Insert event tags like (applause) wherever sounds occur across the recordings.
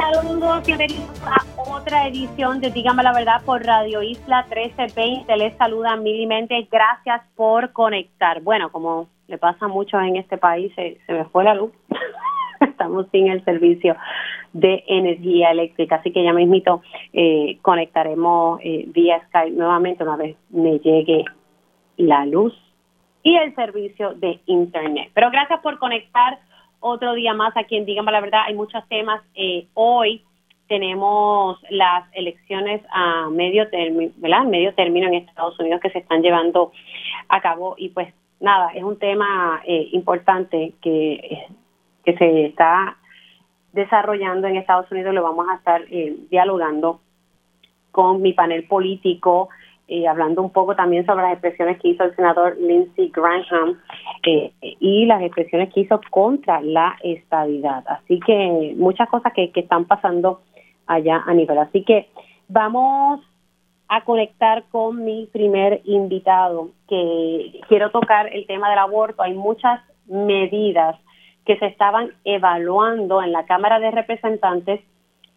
Saludos, bienvenidos a otra edición de Dígame la Verdad por Radio Isla 1320. Les saluda Mili Méndez. Gracias por conectar. Bueno, como le pasa a muchos en este país, se, me fue la luz. (laughs) Estamos sin el servicio de energía eléctrica, así que ya mismito eh, conectaremos eh, vía Skype nuevamente una vez me llegue la luz y el servicio de internet. Pero gracias por conectar otro día más aquí en Dígame la Verdad. Hay muchos temas. Eh, hoy tenemos las elecciones a medio término, ¿verdad? Medio término en Estados Unidos que se están llevando a cabo y pues nada, es un tema eh, importante que, que se está desarrollando en Estados Unidos. Lo vamos a estar eh, dialogando con mi panel político eh, hablando un poco también sobre las expresiones que hizo el senador Lindsey Graham eh, y las expresiones que hizo contra la estabilidad. Así que muchas cosas que, que están pasando allá a nivel. Así que vamos a conectar con mi primer invitado, que quiero tocar el tema del aborto. Hay muchas medidas que se estaban evaluando en la Cámara de Representantes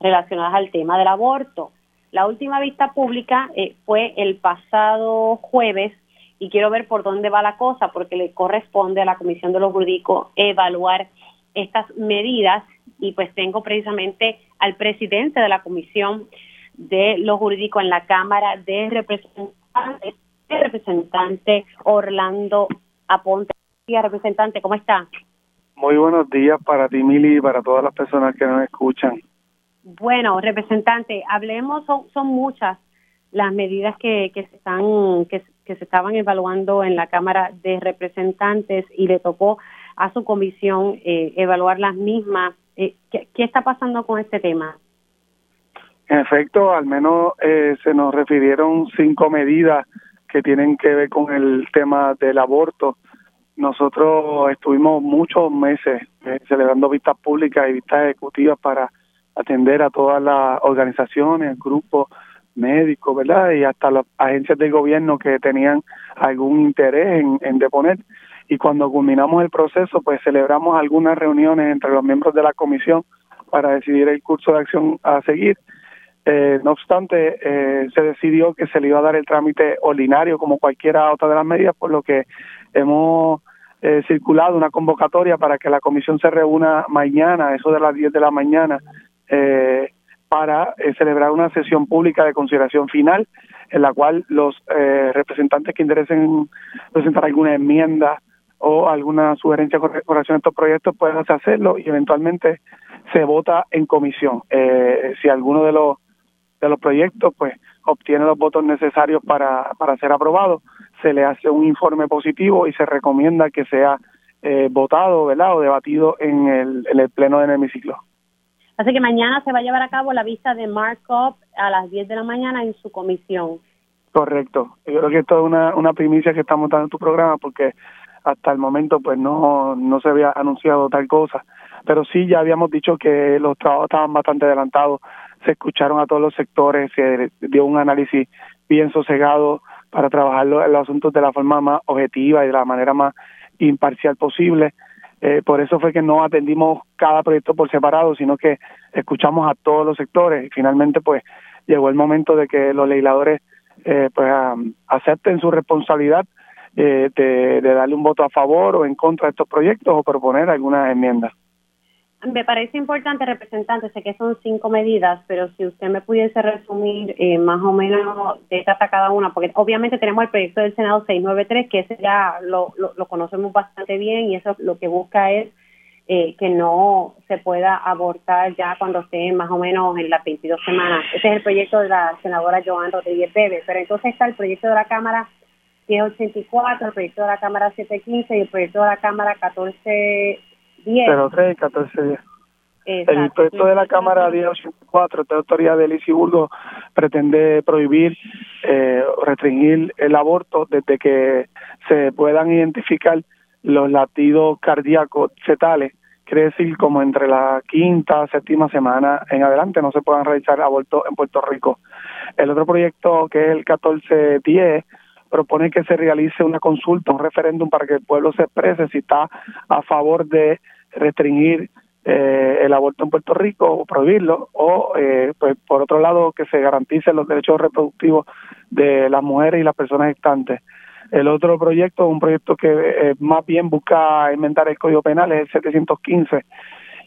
relacionadas al tema del aborto. La última vista pública eh, fue el pasado jueves y quiero ver por dónde va la cosa porque le corresponde a la Comisión de los Jurídicos evaluar estas medidas y pues tengo precisamente al presidente de la Comisión de los Jurídicos en la Cámara de Representantes, el representante Orlando Aponte. Representante, ¿cómo está? Muy buenos días para ti, Mili, y para todas las personas que nos escuchan. Bueno, representante, hablemos, son, son muchas las medidas que, que se están que, se estaban evaluando en la Cámara de Representantes y le tocó a su comisión eh, evaluar las mismas. Eh, ¿qué, está pasando con este tema? En efecto, al menos eh, se nos refirieron cinco medidas que tienen que ver con el tema del aborto. Nosotros estuvimos muchos meses celebrando vistas públicas y vistas ejecutivas para atender a todas las organizaciones, grupos médicos, ¿verdad? Y hasta las agencias del gobierno que tenían algún interés en, deponer. Y cuando culminamos el proceso, pues celebramos algunas reuniones entre los miembros de la comisión para decidir el curso de acción a seguir. Eh, no obstante, eh, se decidió que se le iba a dar el trámite ordinario como cualquiera otra de las medidas, por lo que hemos eh, circulado una convocatoria para que la comisión se reúna mañana, eso de las 10 de la mañana, eh, para eh, celebrar una sesión pública de consideración final en la cual los eh, representantes que interesen presentar alguna enmienda o alguna sugerencia con relación a estos proyectos puedan hacerlo y eventualmente se vota en comisión. Eh, si alguno de los de los proyectos pues obtiene los votos necesarios para, para ser aprobado, se le hace un informe positivo y se recomienda que sea eh, votado ¿verdad? o debatido en el, en el pleno del hemiciclo. Así que mañana se va a llevar a cabo la vista de Markup a las 10 de la mañana en su comisión. Correcto. Yo creo que esto es una, una primicia que estamos dando en tu programa porque hasta el momento pues no, no se había anunciado tal cosa. Pero sí ya habíamos dicho que los trabajos estaban bastante adelantados, se escucharon a todos los sectores, se dio un análisis bien sosegado para trabajar los, los asuntos de la forma más objetiva y de la manera más imparcial posible. Eh, por eso fue que no atendimos cada proyecto por separado, sino que escuchamos a todos los sectores y finalmente pues llegó el momento de que los legisladores eh, pues acepten su responsabilidad eh, de, de darle un voto a favor o en contra de estos proyectos o proponer algunas enmiendas. Me parece importante, representante, sé que son cinco medidas, pero si usted me pudiese resumir eh, más o menos de trata cada una, porque obviamente tenemos el proyecto del Senado 693, que ese ya lo, lo, conocemos bastante bien y eso lo que busca es eh, que no se pueda abortar ya cuando esté más o menos en las 22 semanas. Ese es el proyecto de la senadora Joan Rodríguez Bebe, pero entonces está el proyecto de la Cámara 1084, el proyecto de la Cámara 715 y el proyecto de la Cámara 14 10. 03 14 10. El proyecto de la Cámara 1084, de autoría de Lizy Burgo, pretende prohibir eh, restringir el aborto desde que se puedan identificar los latidos cardíacos fetales, quiere decir como entre la quinta, séptima semana en adelante no se puedan realizar abortos en Puerto Rico. El otro proyecto, que es el 1410, propone que se realice una consulta, un referéndum para que el pueblo se exprese si está a favor de restringir eh, el aborto en Puerto Rico o prohibirlo, o eh, pues por otro lado que se garanticen los derechos reproductivos de las mujeres y las personas gestantes. El otro proyecto, un proyecto que eh, más bien busca inventar el Código Penal, es el 715,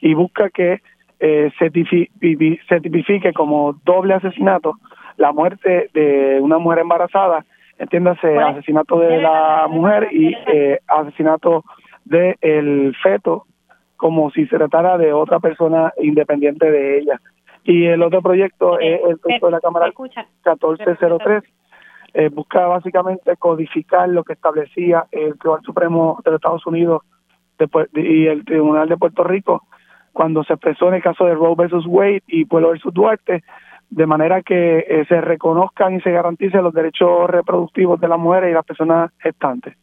y busca que eh, se, tipifique como doble asesinato la muerte de una mujer embarazada, entiéndase asesinato de la mujer y eh, asesinato del el feto como si se tratara de otra persona independiente de ella. Y el otro proyecto es el proyecto de la Cámara 1403, eh, busca básicamente codificar lo que establecía el Tribunal Supremo de los Estados Unidos y el Tribunal de Puerto Rico cuando se expresó en el caso de Roe versus Wade y Pueblo versus Duarte, de manera que eh, se reconozcan y se garanticen los derechos reproductivos de las mujeres y las personas gestantes.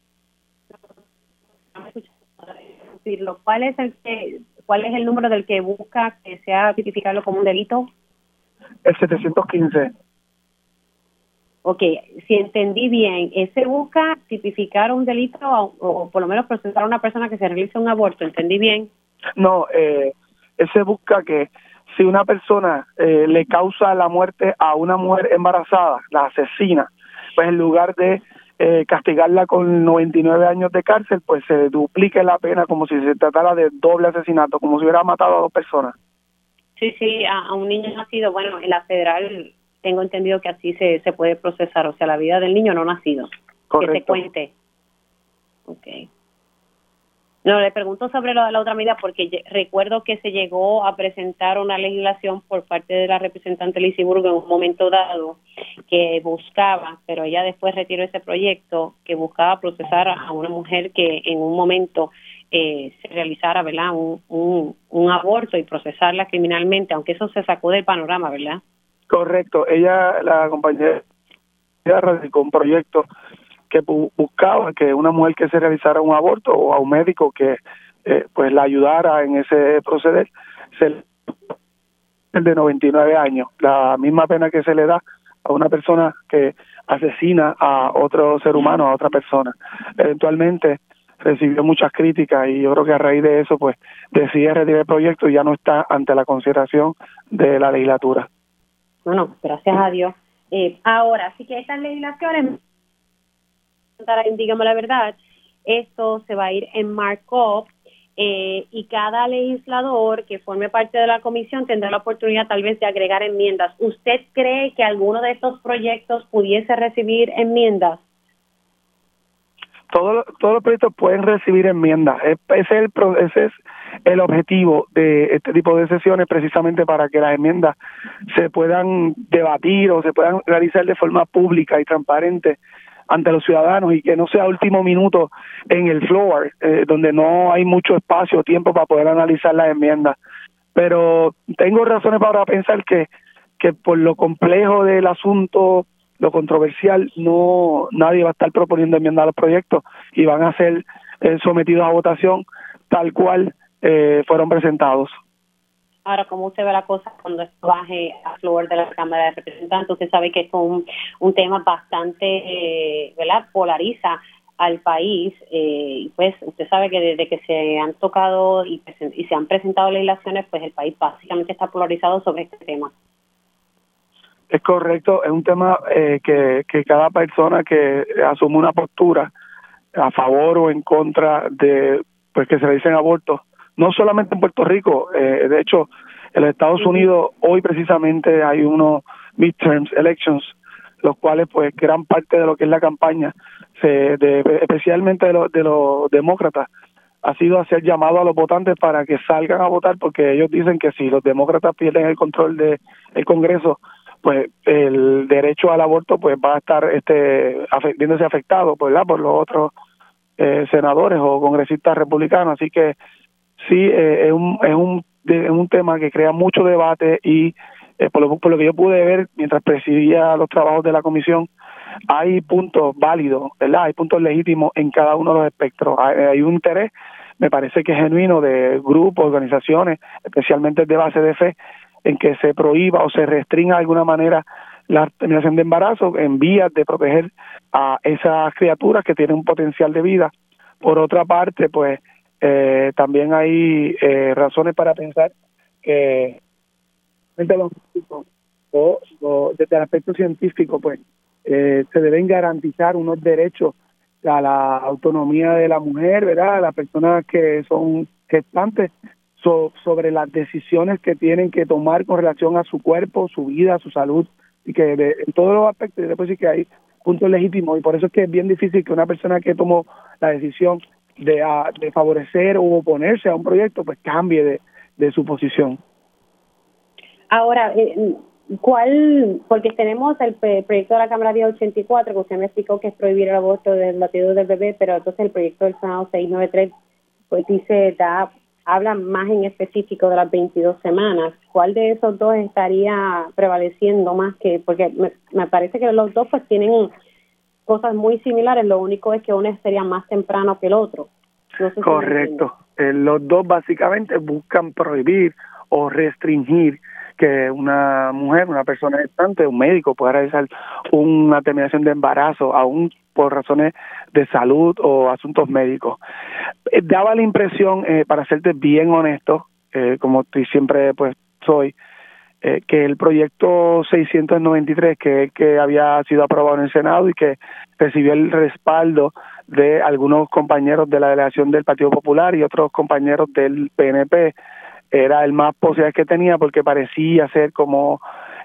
¿Cuál es el que, cuál es el número del que busca que sea tipificarlo como un delito? El 715. Ok, si entendí bien, ese busca tipificar un delito o, por lo menos procesar a una persona que se realice un aborto, ¿entendí bien? No, eh, ese busca que si una persona eh, le causa la muerte a una mujer embarazada, la asesina, pues en lugar de eh, castigarla con 99 años de cárcel, pues se duplique la pena como si se tratara de doble asesinato, como si hubiera matado a dos personas. Sí, sí, a, un niño nacido, bueno, en la federal tengo entendido que así se, se puede procesar, o sea, la vida del niño no nacido. Correcto. Que se cuente. Ok. No, le pregunto sobre lo de la otra medida porque recuerdo que se llegó a presentar una legislación por parte de la representante Lisiburgo en un momento dado que buscaba, pero ella después retiró ese proyecto, que buscaba procesar a una mujer que en un momento eh, se realizara, ¿verdad?, un, un, aborto y procesarla criminalmente, aunque eso se sacó del panorama, ¿verdad? Correcto. Ella, la compañera, radicó un proyecto que buscaba que una mujer que se realizara un aborto o a un médico que eh, pues la ayudara en ese proceder, se el de 99 años, la misma pena que se le da a una persona que asesina a otro ser humano, a otra persona. Eventualmente recibió muchas críticas y yo creo que a raíz de eso pues decide retirar el proyecto y ya no está ante la consideración de la legislatura. Bueno, gracias a Dios. Eh, ahora, sí que estas legislaciones digamos la verdad, esto se va a ir en markup eh, y cada legislador que forme parte de la comisión tendrá la oportunidad tal vez de agregar enmiendas. ¿Usted cree que alguno de estos proyectos pudiese recibir enmiendas? Todos, todos los proyectos pueden recibir enmiendas. Ese es, el, ese es el objetivo de este tipo de sesiones, precisamente para que las enmiendas se puedan debatir o se puedan realizar de forma pública y transparente ante los ciudadanos y que no sea último minuto en el floor, eh, donde no hay mucho espacio o tiempo para poder analizar las enmiendas. Pero tengo razones para pensar que, que por lo complejo del asunto, lo controversial, no nadie va a estar proponiendo enmiendas a los proyectos y van a ser eh, sometidos a votación tal cual eh, fueron presentados. Ahora, ¿cómo usted ve la cosa cuando esto baje a flor de la Cámara de Representantes? Usted sabe que es un, un tema bastante, eh, ¿verdad? Polariza al país. Eh, pues usted sabe que desde que se han tocado y, y se han presentado legislaciones, pues el país básicamente está polarizado sobre este tema. Es correcto, es un tema eh, que, que cada persona que asume una postura a favor o en contra de pues que se le dicen abortos no solamente en Puerto Rico, eh, de hecho, en los Estados Unidos hoy precisamente hay unos midterms elections, los cuales pues gran parte de lo que es la campaña, se, de, especialmente de, de los demócratas, ha sido hacer llamado a los votantes para que salgan a votar porque ellos dicen que si los demócratas pierden el control del el Congreso, pues el derecho al aborto pues va a estar este viéndose afectado ¿verdad? por los otros eh, senadores o congresistas republicanos así que sí eh, es, un, es un de, un tema que crea mucho debate y eh, por, lo, por lo que yo pude ver mientras presidía los trabajos de la comisión, hay puntos válidos, ¿verdad? Hay puntos legítimos en cada uno de los espectros. Hay, un interés, me parece que es genuino, de grupos, organizaciones, especialmente de base de fe, en que se prohíba o se restringa de alguna manera la terminación de embarazo en vías de proteger a esas criaturas que tienen un potencial de vida. Por otra parte, pues eh, también hay eh, razones para pensar que desde, desde el aspecto científico, pues eh, se deben garantizar unos derechos a la autonomía de la mujer, ¿verdad? las personas que son gestantes sobre las decisiones que tienen que tomar con relación a su cuerpo, su vida, su salud, y que en todos los aspectos, después sí que hay puntos legítimos, y por eso es que es bien difícil que una persona que tomó la decisión de, de favorecer o oponerse a un proyecto, pues cambie de, de su posición. Ahora, eh, ¿Cuál? Porque tenemos el proyecto de la Cámara 1084, que usted me explicó que es prohibir el aborto del latido del bebé, pero entonces el proyecto del Senado 693 pues dice, da, habla más en específico de las 22 semanas. ¿Cuál de esos dos estaría prevaleciendo más que? Porque me, me parece que los dos pues tienen cosas muy similares, lo único es que uno sería más temprano que el otro. Correcto. Eh, los dos básicamente buscan prohibir o restringir que una mujer, una persona gestante, un médico pueda realizar una terminación de embarazo, aún por razones de salud o asuntos médicos. Eh, daba la impresión, eh, para serte bien honesto, eh, como siempre pues soy, que el proyecto 693, que, que había sido aprobado en el Senado y que recibió el respaldo de algunos compañeros de la delegación del Partido Popular y otros compañeros del PNP, era el más posible que tenía porque parecía ser como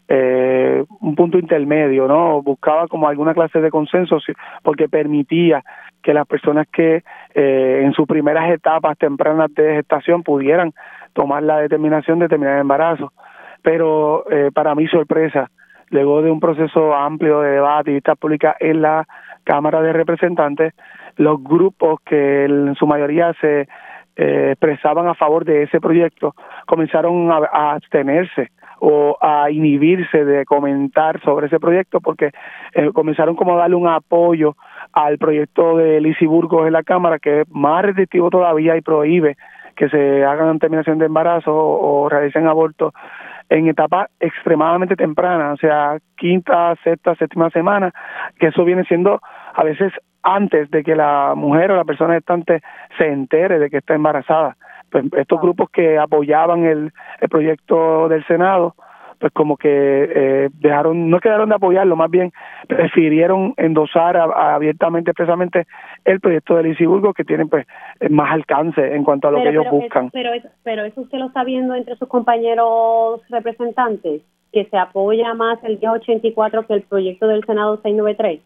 eh, un punto intermedio, ¿no? Buscaba como alguna clase de consenso porque permitía que las personas que eh, en sus primeras etapas tempranas de gestación pudieran tomar la determinación de terminar el embarazo. Pero eh, para mi sorpresa, luego de un proceso amplio de debate y vista pública en la Cámara de Representantes, los grupos que en su mayoría se eh, expresaban a favor de ese proyecto comenzaron a, abstenerse o a inhibirse de comentar sobre ese proyecto porque eh, comenzaron como a darle un apoyo al proyecto de Lizy Burgos en la Cámara que es más restrictivo todavía y prohíbe que se hagan terminación de embarazo o, realicen abortos en etapas extremadamente tempranas, o sea, quinta, sexta, séptima semana, que eso viene siendo a veces antes de que la mujer o la persona gestante se entere de que está embarazada. Pues estos grupos que apoyaban el, el proyecto del Senado, pues como que eh, dejaron, no quedaron de apoyarlo, más bien prefirieron endosar abiertamente, expresamente el proyecto del Lisiburgo que tiene pues más alcance en cuanto a lo que ellos buscan. pero, pero eso usted lo está viendo entre sus compañeros representantes, que se apoya más el 1084 que el proyecto del Senado 693.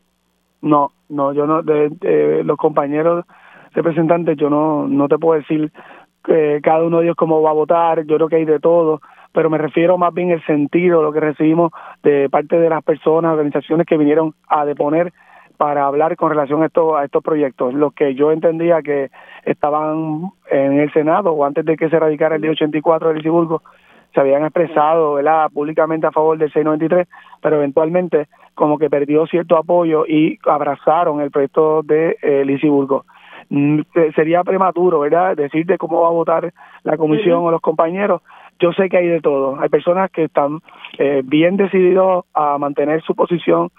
No, no, yo no, de, los compañeros representantes, yo no, no te puedo decir que cada uno de ellos cómo va a votar, yo creo que hay de todo, pero me refiero más bien el sentido, lo que recibimos de parte de las personas, organizaciones que vinieron a deponer para hablar con relación a estos, a estos proyectos, los que yo entendía que estaban en el Senado o antes de que se radicara el día 84 de Lisiburgo, se habían expresado ¿verdad? públicamente a favor del 693, pero eventualmente como que perdió cierto apoyo y abrazaron el proyecto de eh, Lisiburgo. Mm, sería prematuro, ¿verdad?, decirte cómo va a votar la comisión o los compañeros. Yo sé que hay de todo. Hay personas que están eh, bien decididos a mantener su posición,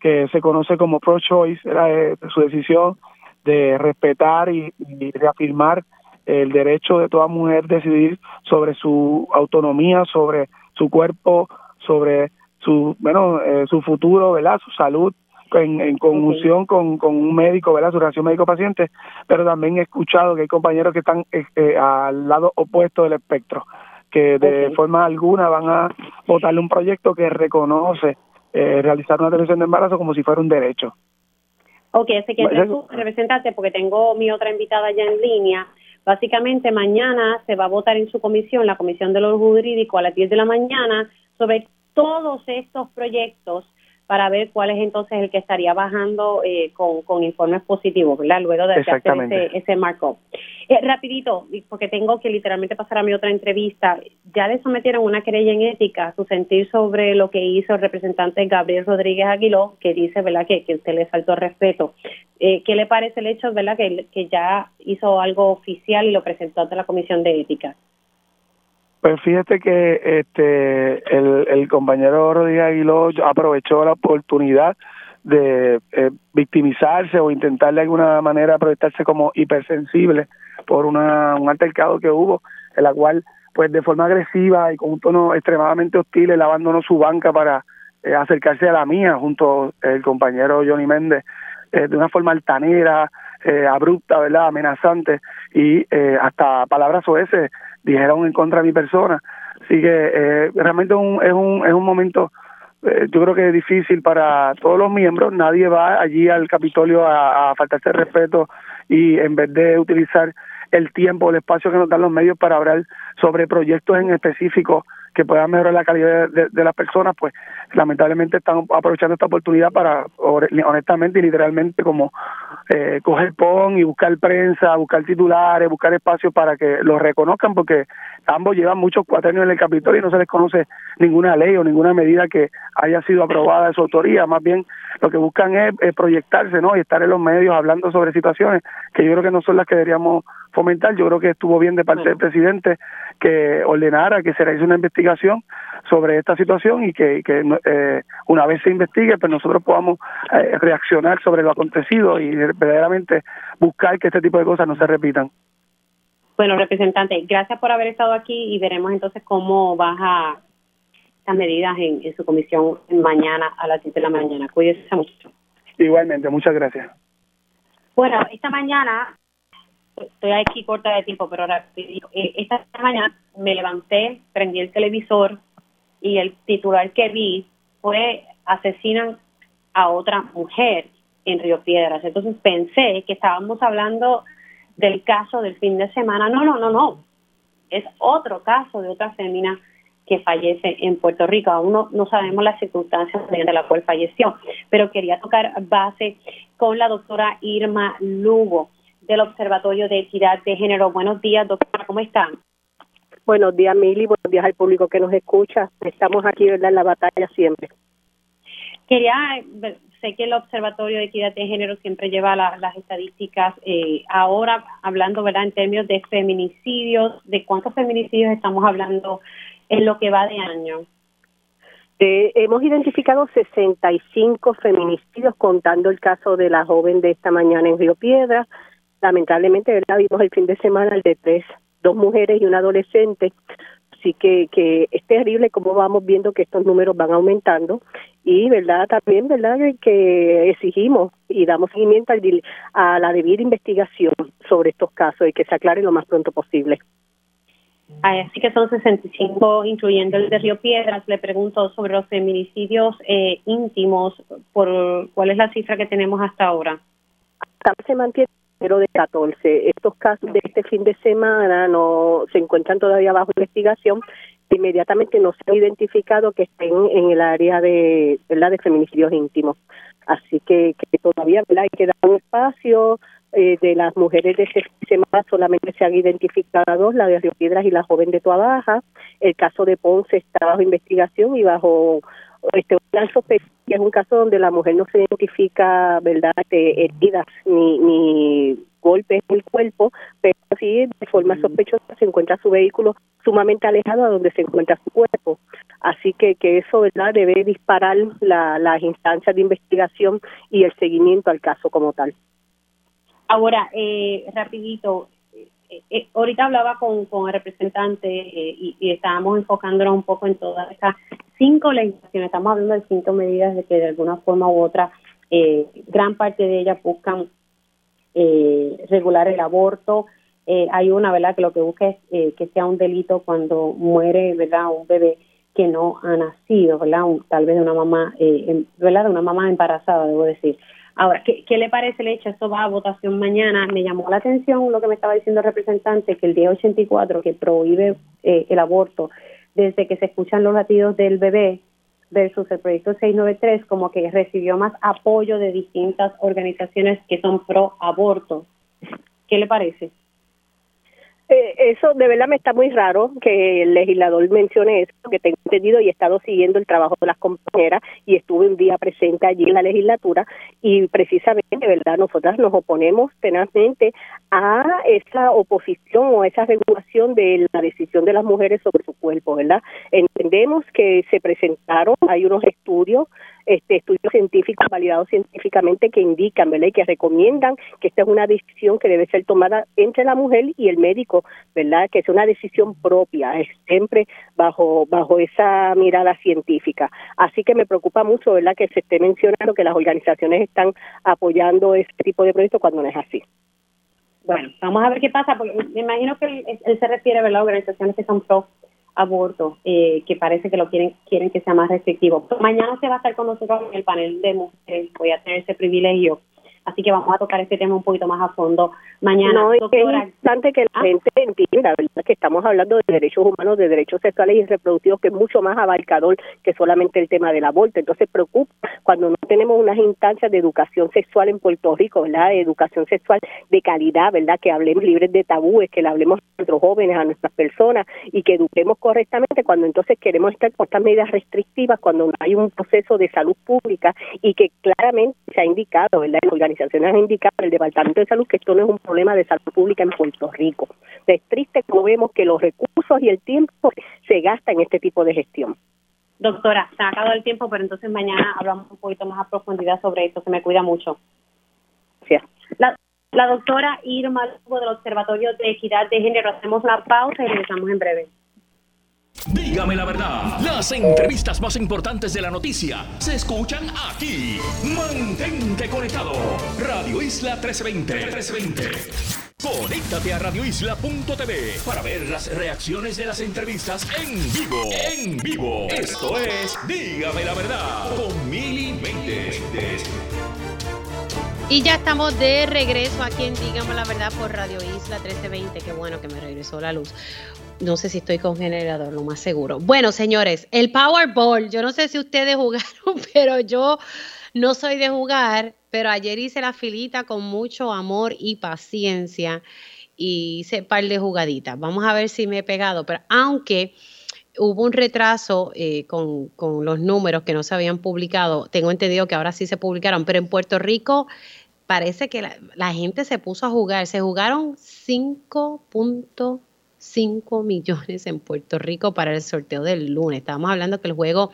que se conoce como pro-choice, eh, su decisión de respetar y, y reafirmar el derecho de toda mujer decidir sobre su autonomía, sobre su cuerpo, sobre su bueno eh, su futuro, ¿verdad? Su salud en, en conjunción con, con un médico, ¿verdad? Su relación médico-paciente, pero también he escuchado que hay compañeros que están eh, eh, al lado opuesto del espectro, que de forma alguna van a votarle un proyecto que reconoce realizar una televisión de embarazo como si fuera un derecho. Ok, así que tú representante, porque tengo mi otra invitada ya en línea, Básicamente, mañana se va a votar en su comisión, la Comisión de los Jurídicos, a las 10 de la mañana, sobre todos estos proyectos para ver cuál es entonces el que estaría bajando eh, con, con informes positivos, ¿verdad? Luego de hacer ese, ese markup. Eh, rapidito, porque tengo que literalmente pasar a mi otra entrevista, ya le sometieron una querella en ética, su sentir sobre lo que hizo el representante Gabriel Rodríguez Aguiló, que dice, ¿verdad?, que, que usted le faltó respeto. Eh, ¿Qué le parece el hecho, ¿verdad?, que, que ya hizo algo oficial y lo presentó ante la Comisión de Ética? Pues fíjate que este el, el compañero Rodríguez Aguiló aprovechó la oportunidad de eh, victimizarse o intentar de alguna manera proyectarse como hipersensible por una, un altercado que hubo, en la cual, pues de forma agresiva y con un tono extremadamente hostil, él abandonó su banca para eh, acercarse a la mía junto el compañero Johnny Méndez eh, de una forma altanera, abrupta, ¿verdad? Amenazante y hasta palabras ese dijeron en contra de mi persona. Así que eh, realmente un, es, un, es un momento, eh, yo creo que es difícil para todos los miembros. Nadie va allí al Capitolio a, a faltarse respeto y en vez de utilizar el tiempo, el espacio que nos dan los medios para hablar sobre proyectos en específico que puedan mejorar la calidad de, las personas, pues lamentablemente están aprovechando esta oportunidad para, honestamente y literalmente, como eh, coger PON y buscar prensa, buscar titulares, buscar espacios para que los reconozcan, porque ambos llevan muchos cuaternios en el Capitolio y no se les conoce ninguna ley o ninguna medida que haya sido aprobada de su autoría, más bien lo que buscan es, proyectarse ¿no? y estar en los medios hablando sobre situaciones que yo creo que no son las que deberíamos fomentar. Yo creo que estuvo bien de parte del presidente que ordenara que se realice una investigación sobre esta situación y que, que eh, una vez se investigue, pues nosotros podamos eh, reaccionar sobre lo acontecido y verdaderamente buscar que este tipo de cosas no se repitan. Bueno, representante, gracias por haber estado aquí y veremos entonces cómo baja estas medidas en, en su comisión mañana a las 10 de la mañana. Cuídese mucho. Igualmente, muchas gracias. Bueno, esta mañana estoy aquí corta de tiempo, pero ahora eh, esta mañana me levanté, prendí el televisor y el titular que vi fue asesinan a otra mujer en Río Piedras. Entonces pensé que estábamos hablando del caso del fin de semana. No, no, no, no. Es otro caso de otra fémina que fallece en Puerto Rico. Aún no, no sabemos las circunstancias de la cual falleció, pero quería tocar base con la doctora Irma Lugo del Observatorio de Equidad de Género. Buenos días, doctora, ¿cómo están? Buenos días, Mili, buenos días al público que nos escucha. Estamos aquí, ¿verdad?, en la batalla siempre. Quería, sé que el Observatorio de Equidad de Género siempre lleva las estadísticas. Eh, ahora, hablando, ¿verdad?, en términos de feminicidios, ¿de cuántos feminicidios estamos hablando en lo que va de año? Eh, hemos identificado 65 feminicidios, contando el caso de la joven de esta mañana en Río Piedra, lamentablemente verdad vimos el fin de semana el de tres dos mujeres y un adolescente. Así que que es terrible cómo vamos viendo que estos números van aumentando. Y verdad también verdad que exigimos y damos seguimiento a la debida investigación sobre estos casos y que se aclare lo más pronto posible Así que son 65, incluyendo el de Río Piedras. Le pregunto sobre los feminicidios eh, íntimos, por ¿cuál es la cifra que tenemos hasta ahora? Se mantiene pero de 14. Estos casos de este fin de semana no se encuentran todavía bajo investigación. Inmediatamente no se ha identificado que estén en el área de, ¿verdad? de feminicidios íntimos. Así que, que todavía ¿verdad? hay que dar un espacio. Eh, de las mujeres de este semana solamente se han identificado la de Río Piedras y la joven de Tua Baja. El caso de Ponce está bajo investigación y bajo este que es un caso donde la mujer no se identifica verdad este, heridas ni ni golpes en el cuerpo pero sí de forma sospechosa se encuentra su vehículo sumamente alejado a donde se encuentra su cuerpo. Así que que eso verdad debe disparar la, las instancias de investigación y el seguimiento al caso como tal ahora eh, rapidito eh, eh, ahorita hablaba con, con el representante eh, y, y, estábamos enfocándonos un poco en todas estas cinco legislaciones, estamos hablando de cinco medidas de que de alguna forma u otra gran parte de ellas buscan regular el aborto. hay una, ¿verdad?, que lo que busca es que sea un delito cuando muere, ¿verdad?, un bebé que no ha nacido, ¿verdad?, tal vez de una mamá, ¿verdad?, de una mamá embarazada, debo decir. Ahora, ¿qué, ¿qué, le parece el hecho? Esto va a votación mañana. Me llamó la atención lo que me estaba diciendo el representante, que el día 84, que prohíbe eh, el aborto desde que se escuchan los latidos del bebé versus el proyecto 693 como que recibió más apoyo de distintas organizaciones que son pro aborto. ¿Qué le parece? Eh, eso de verdad me está muy raro que el legislador mencione eso, que tengo entendido y he estado siguiendo el trabajo de las compañeras y estuve un día presente allí en la legislatura y precisamente, de verdad, nosotras nos oponemos tenazmente a esa oposición o a esa regulación de la decisión de las mujeres sobre su cuerpo, ¿verdad? Entendemos que se presentaron, hay unos estudios este, estudios científicos validados científicamente que indican, ¿verdad? Y que recomiendan que esta es una decisión que debe ser tomada entre la mujer y el médico, ¿verdad? Que es una decisión propia, es siempre bajo bajo esa mirada científica. Así que me preocupa mucho, ¿verdad? Que se esté mencionando que las organizaciones están apoyando este tipo de proyectos cuando no es así. Bueno, vamos a ver qué pasa, porque me imagino que él, se refiere ¿verdad? a organizaciones que son pro aborto, eh, que parece que lo quieren quieren que sea más restrictivo. Mañana se va a estar con nosotros en el panel de mujeres, voy a tener ese privilegio Así que vamos a tocar este tema un poquito más a fondo mañana. No, es importante que la ¿Ah? gente entienda, ¿verdad? Que estamos hablando de derechos humanos, de derechos sexuales y reproductivos, que es mucho más abarcador que solamente el tema del aborto. Entonces preocupa cuando no tenemos unas instancias de educación sexual en Puerto Rico, ¿verdad? De educación sexual de calidad, ¿verdad? Que hablemos libres de tabúes, que le hablemos a nuestros jóvenes, a nuestras personas y que eduquemos correctamente cuando entonces queremos estar con estas medidas restrictivas, cuando no hay un proceso de salud pública y que claramente se ha indicado, ¿verdad? En organizaciones ha indicado el Departamento de Salud que esto no es un problema de salud pública en Puerto Rico. Es triste como vemos que los recursos y el tiempo se gastan en este tipo de gestión. Doctora, se ha acabado el tiempo, pero entonces mañana hablamos un poquito más a profundidad sobre esto. Se me cuida mucho. Gracias. La, la doctora Irma Lugo del Observatorio de Equidad de Género. Hacemos una pausa y regresamos en breve. Dígame la verdad, las entrevistas más importantes de la noticia se escuchan aquí. Mantente conectado. Radio Isla 1320. 1320. Conéctate a radioisla.tv para ver las reacciones de las entrevistas en vivo. En vivo. Esto es Dígame la verdad con Mili Y ya estamos de regreso aquí en Dígame la verdad por Radio Isla 1320. Qué bueno que me regresó la luz. No sé si estoy con generador, lo más seguro. Bueno, señores, el Powerball, yo no sé si ustedes (laughs) jugaron, pero yo no soy de jugar, pero ayer hice la filita con mucho amor y paciencia y hice par de jugaditas. Vamos a ver si me he pegado, pero aunque hubo un retraso eh, con, los números que no se habían publicado, tengo entendido que ahora sí se publicaron, pero en Puerto Rico parece que la, la gente se puso a jugar, se jugaron 5.5 5 millones en Puerto Rico para el sorteo del lunes. Estábamos hablando que el juego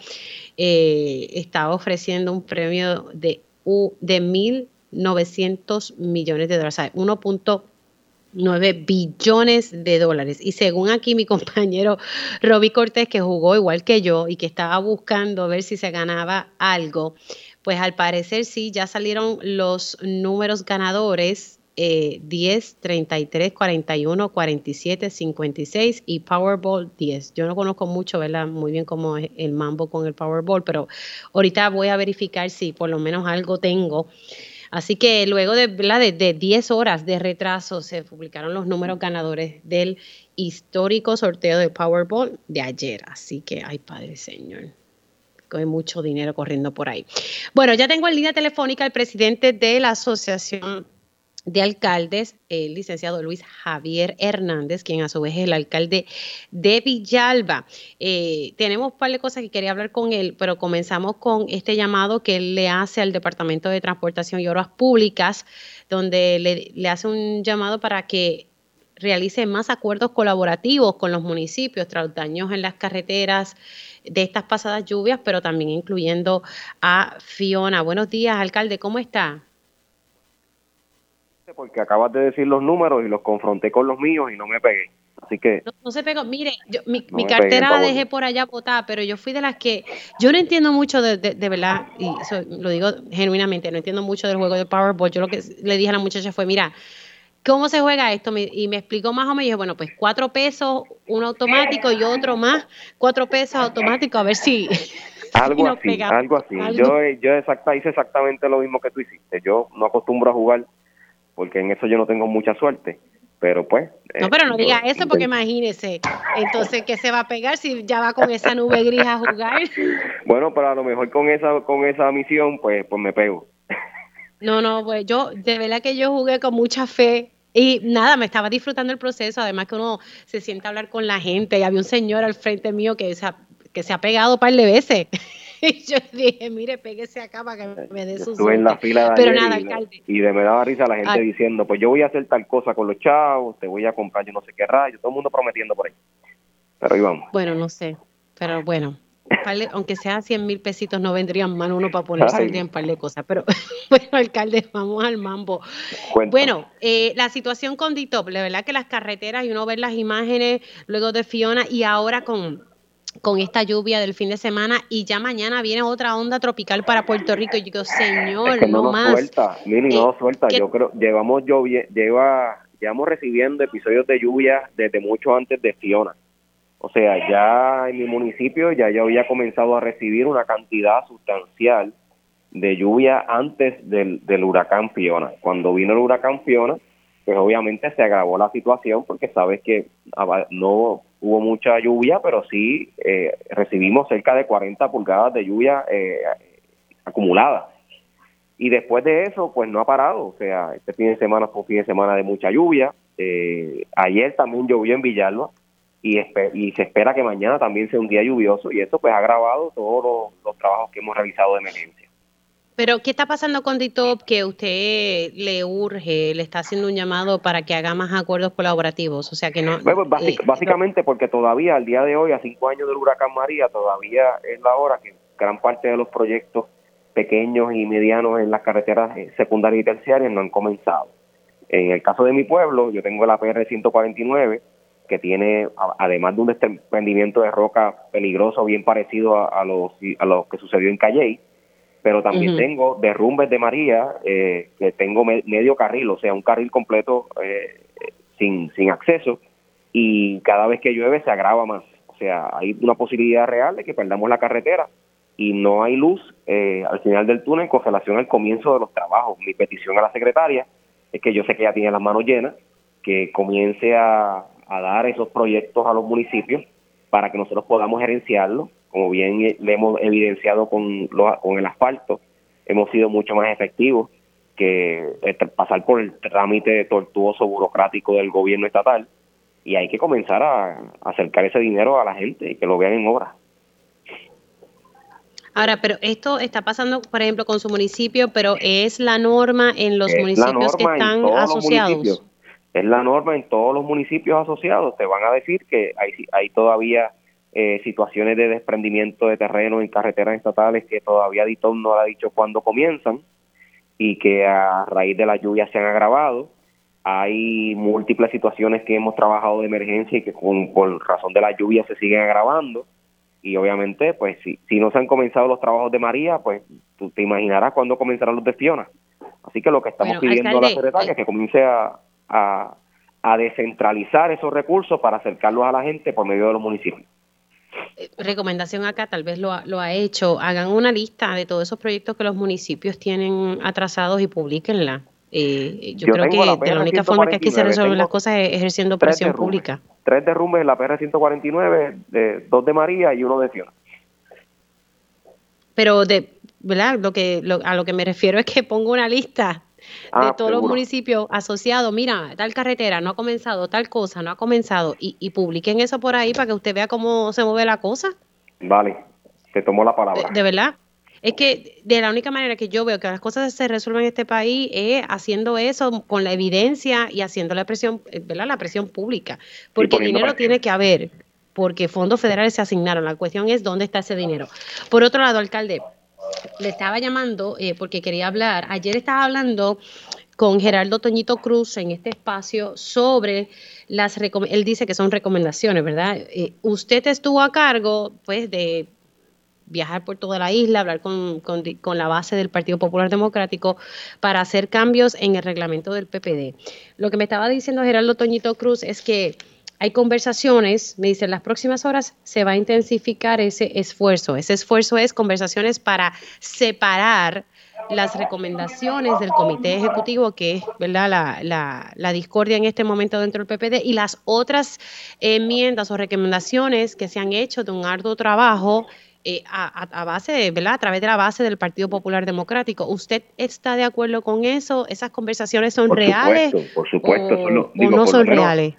eh, estaba ofreciendo un premio de, de 1.900 millones de dólares, o sea, 1.9 billones de dólares. Y según aquí mi (laughs) compañero Roby Cortés, que jugó igual que yo y que estaba buscando ver si se ganaba algo, pues al parecer sí, ya salieron los números ganadores 10, 33, 41, 47, 56 y Powerball 10. Yo no conozco mucho, ¿verdad? Muy bien cómo es el mambo con el Powerball, pero ahorita voy a verificar si por lo menos algo tengo. Así que luego de, de, de 10 horas de retraso se publicaron los números ganadores del histórico sorteo de Powerball de ayer. Así que, ay Padre Señor, hay mucho dinero corriendo por ahí. Bueno, ya tengo en línea telefónica al presidente de la Asociación de alcaldes, el licenciado Luis Javier Hernández, quien a su vez es el alcalde de Villalba. Eh, tenemos un par de cosas que quería hablar con él, pero comenzamos con este llamado que él le hace al Departamento de Transportación y Obras Públicas, donde le, le hace un llamado para que realice más acuerdos colaborativos con los municipios tras daños en las carreteras de estas pasadas lluvias, pero también incluyendo a Fiona. Buenos días, alcalde, ¿cómo está? Porque acabas de decir los números y los confronté con los míos y no me pegué. Así que... No, se pegó. Mire, mi, cartera la dejé por allá botada, pero yo fui de las que... Yo no entiendo mucho de, de, verdad, y lo digo genuinamente, no entiendo mucho del juego de Powerball. Yo lo que le dije a la muchacha fue, mira, ¿cómo se juega esto? y me explicó más o menos, y dije, bueno, pues cuatro pesos, uno automático y otro más, cuatro pesos automático, a ver si... (laughs) Algo así, algo así. Yo, yo exacta, hice exactamente lo mismo que tú hiciste. Yo no acostumbro a jugar porque en eso yo no tengo mucha suerte. pero pues... No, pero no diga eso porque imagínese, entonces, ¿qué se va a pegar si ya va con esa nube gris a jugar? (laughs) Bueno, pero a lo mejor con esa, con esa misión, pues, pues me pego. No, no, pues yo, de verdad que yo jugué con mucha fe y nada, me estaba disfrutando el proceso, además que uno se siente a hablar con la gente y había un señor al frente mío que se ha, que se ha pegado un par de veces. (laughs) Y yo dije, mire, péguese acá para que me dé su Estuve en la fila de Pero nada, y, alcalde. y de me daba risa la gente Ay. diciendo, pues yo voy a hacer tal cosa con los chavos, te voy a comprar yo no sé qué rayo, todo el mundo prometiendo por ahí. Pero ahí vamos. Bueno, no sé, pero bueno, aunque sea 100 mil pesitos no vendrían mal uno para ponerse Ay. el día en par de cosas. Pero (laughs) bueno, alcalde, vamos al mambo. Cuéntame. Bueno, eh, la situación con DITOP, la verdad que las carreteras y uno ver las imágenes luego de Fiona y ahora con, con esta lluvia del fin de semana y ya mañana viene otra onda tropical para Puerto Rico. Y yo digo, señor, es que no, no nos más. suelta, Mini, Eh, no nos suelta. ¿qué- Yo creo, llevamos llovie- lleva, llevamos recibiendo episodios de lluvia desde mucho antes de Fiona. O sea, ya en mi municipio ya yo había comenzado a recibir una cantidad sustancial de lluvia antes del, del huracán Fiona. Cuando vino el huracán Fiona, pues obviamente se agravó la situación porque sabes que aba- no hubo mucha lluvia, pero sí eh, recibimos cerca de 40 pulgadas de lluvia eh, acumulada. Y después de eso, pues no ha parado. O sea, este fin de semana fue un fin de semana de mucha lluvia. Eh, ayer también llovió en Villalba y, se espera que mañana también sea un día lluvioso y eso pues ha agravado todos los, los trabajos que hemos realizado de emergencia. Pero, ¿qué está pasando con DITOP que usted le urge, le está haciendo un llamado para que haga más acuerdos colaborativos? O sea, que no... Bueno, pues, básic- eh, básicamente porque todavía al día de hoy, a cinco años del huracán María, todavía es la hora que gran parte de los proyectos pequeños y medianos en las carreteras eh, secundarias y terciarias no han comenzado. En el caso de mi pueblo, yo tengo la PR 149, que tiene, además de un desprendimiento de roca peligroso bien parecido a, a los, a lo que sucedió en Calley, pero también tengo derrumbes de María, eh, que tengo me- medio carril, o sea, un carril completo eh, sin, sin acceso, y cada vez que llueve se agrava más. O sea, hay una posibilidad real de que perdamos la carretera y no hay luz eh, al final del túnel con relación al comienzo de los trabajos. Mi petición a la secretaria es que yo sé que ya tiene las manos llenas, que comience a, a dar esos proyectos a los municipios para que nosotros podamos gerenciarlos. Como bien eh, le hemos evidenciado con, lo- con el asfalto, hemos sido mucho más efectivos que tr- pasar por el trámite tortuoso burocrático del gobierno estatal y hay que comenzar a, a acercar ese dinero a la gente y que lo vean en obra. Ahora, pero esto está pasando, por ejemplo, con su municipio, pero es la norma en los Es municipios que están asociados. Es la norma en todos los municipios asociados. Te van a decir que hay, hay todavía eh, situaciones de desprendimiento de terreno en carreteras estatales que todavía DITOM no ha dicho cuándo comienzan y que a raíz de la lluvia se han agravado. Hay múltiples situaciones que hemos trabajado de emergencia y que con, por razón de la lluvia se siguen agravando. Y obviamente, pues si, si no se han comenzado los trabajos de María, pues tú te imaginarás cuándo comenzarán los de Fiona. Así que lo que estamos Bueno, pidiendo a la secretaria es que comience a, a, a descentralizar esos recursos para acercarlos a la gente por medio de los municipios. Recomendación acá, tal vez lo ha, lo ha hecho. Hagan una lista de todos esos proyectos que los municipios tienen atrasados y publíquenla. Eh, yo, Yo creo que la de la única forma que aquí se 149, resuelven las cosas es ejerciendo presión derrumbes. pública. Tres derrumbes en la PR 149, de, dos de María y uno de Fiona. Pero de, ¿verdad? Lo que, lo- a lo que me refiero es que pongo una lista de Ah, todos los municipios asociados. Mira, tal carretera no ha comenzado, tal cosa no ha comenzado. Y, y publiquen eso por ahí para que usted vea cómo se mueve la cosa. Vale, te tomo la palabra. De, de verdad. Es que de la única manera que yo veo que las cosas se resuelven en este país es haciendo eso con la evidencia y haciendo la presión, ¿verdad? La presión pública. Porque poniendo dinero tiene que haber, porque fondos federales se asignaron. La cuestión es dónde está ese dinero. Por otro lado, alcalde, le estaba llamando eh, porque quería hablar. Ayer estaba hablando con Gerardo Toñito Cruz en este espacio sobre las él dice que son recomendaciones, ¿verdad? Eh, usted estuvo a cargo, pues, de viajar por toda la isla, hablar con, con con la base del Partido Popular Democrático para hacer cambios en el reglamento del PPD. Lo que me estaba diciendo Gerardo Toñito Cruz es que hay conversaciones, me dicen, las próximas horas se va a intensificar ese esfuerzo. Ese esfuerzo es conversaciones para separar las recomendaciones del comité ejecutivo, que es ¿verdad? La, la, discordia en este momento dentro del PPD, y las otras enmiendas o recomendaciones que se han hecho de un arduo trabajo eh, a, base, ¿verdad? A través de la base del Partido Popular Democrático. ¿Usted está de acuerdo con eso? ¿Esas conversaciones son reales? por supuesto. O, no son reales?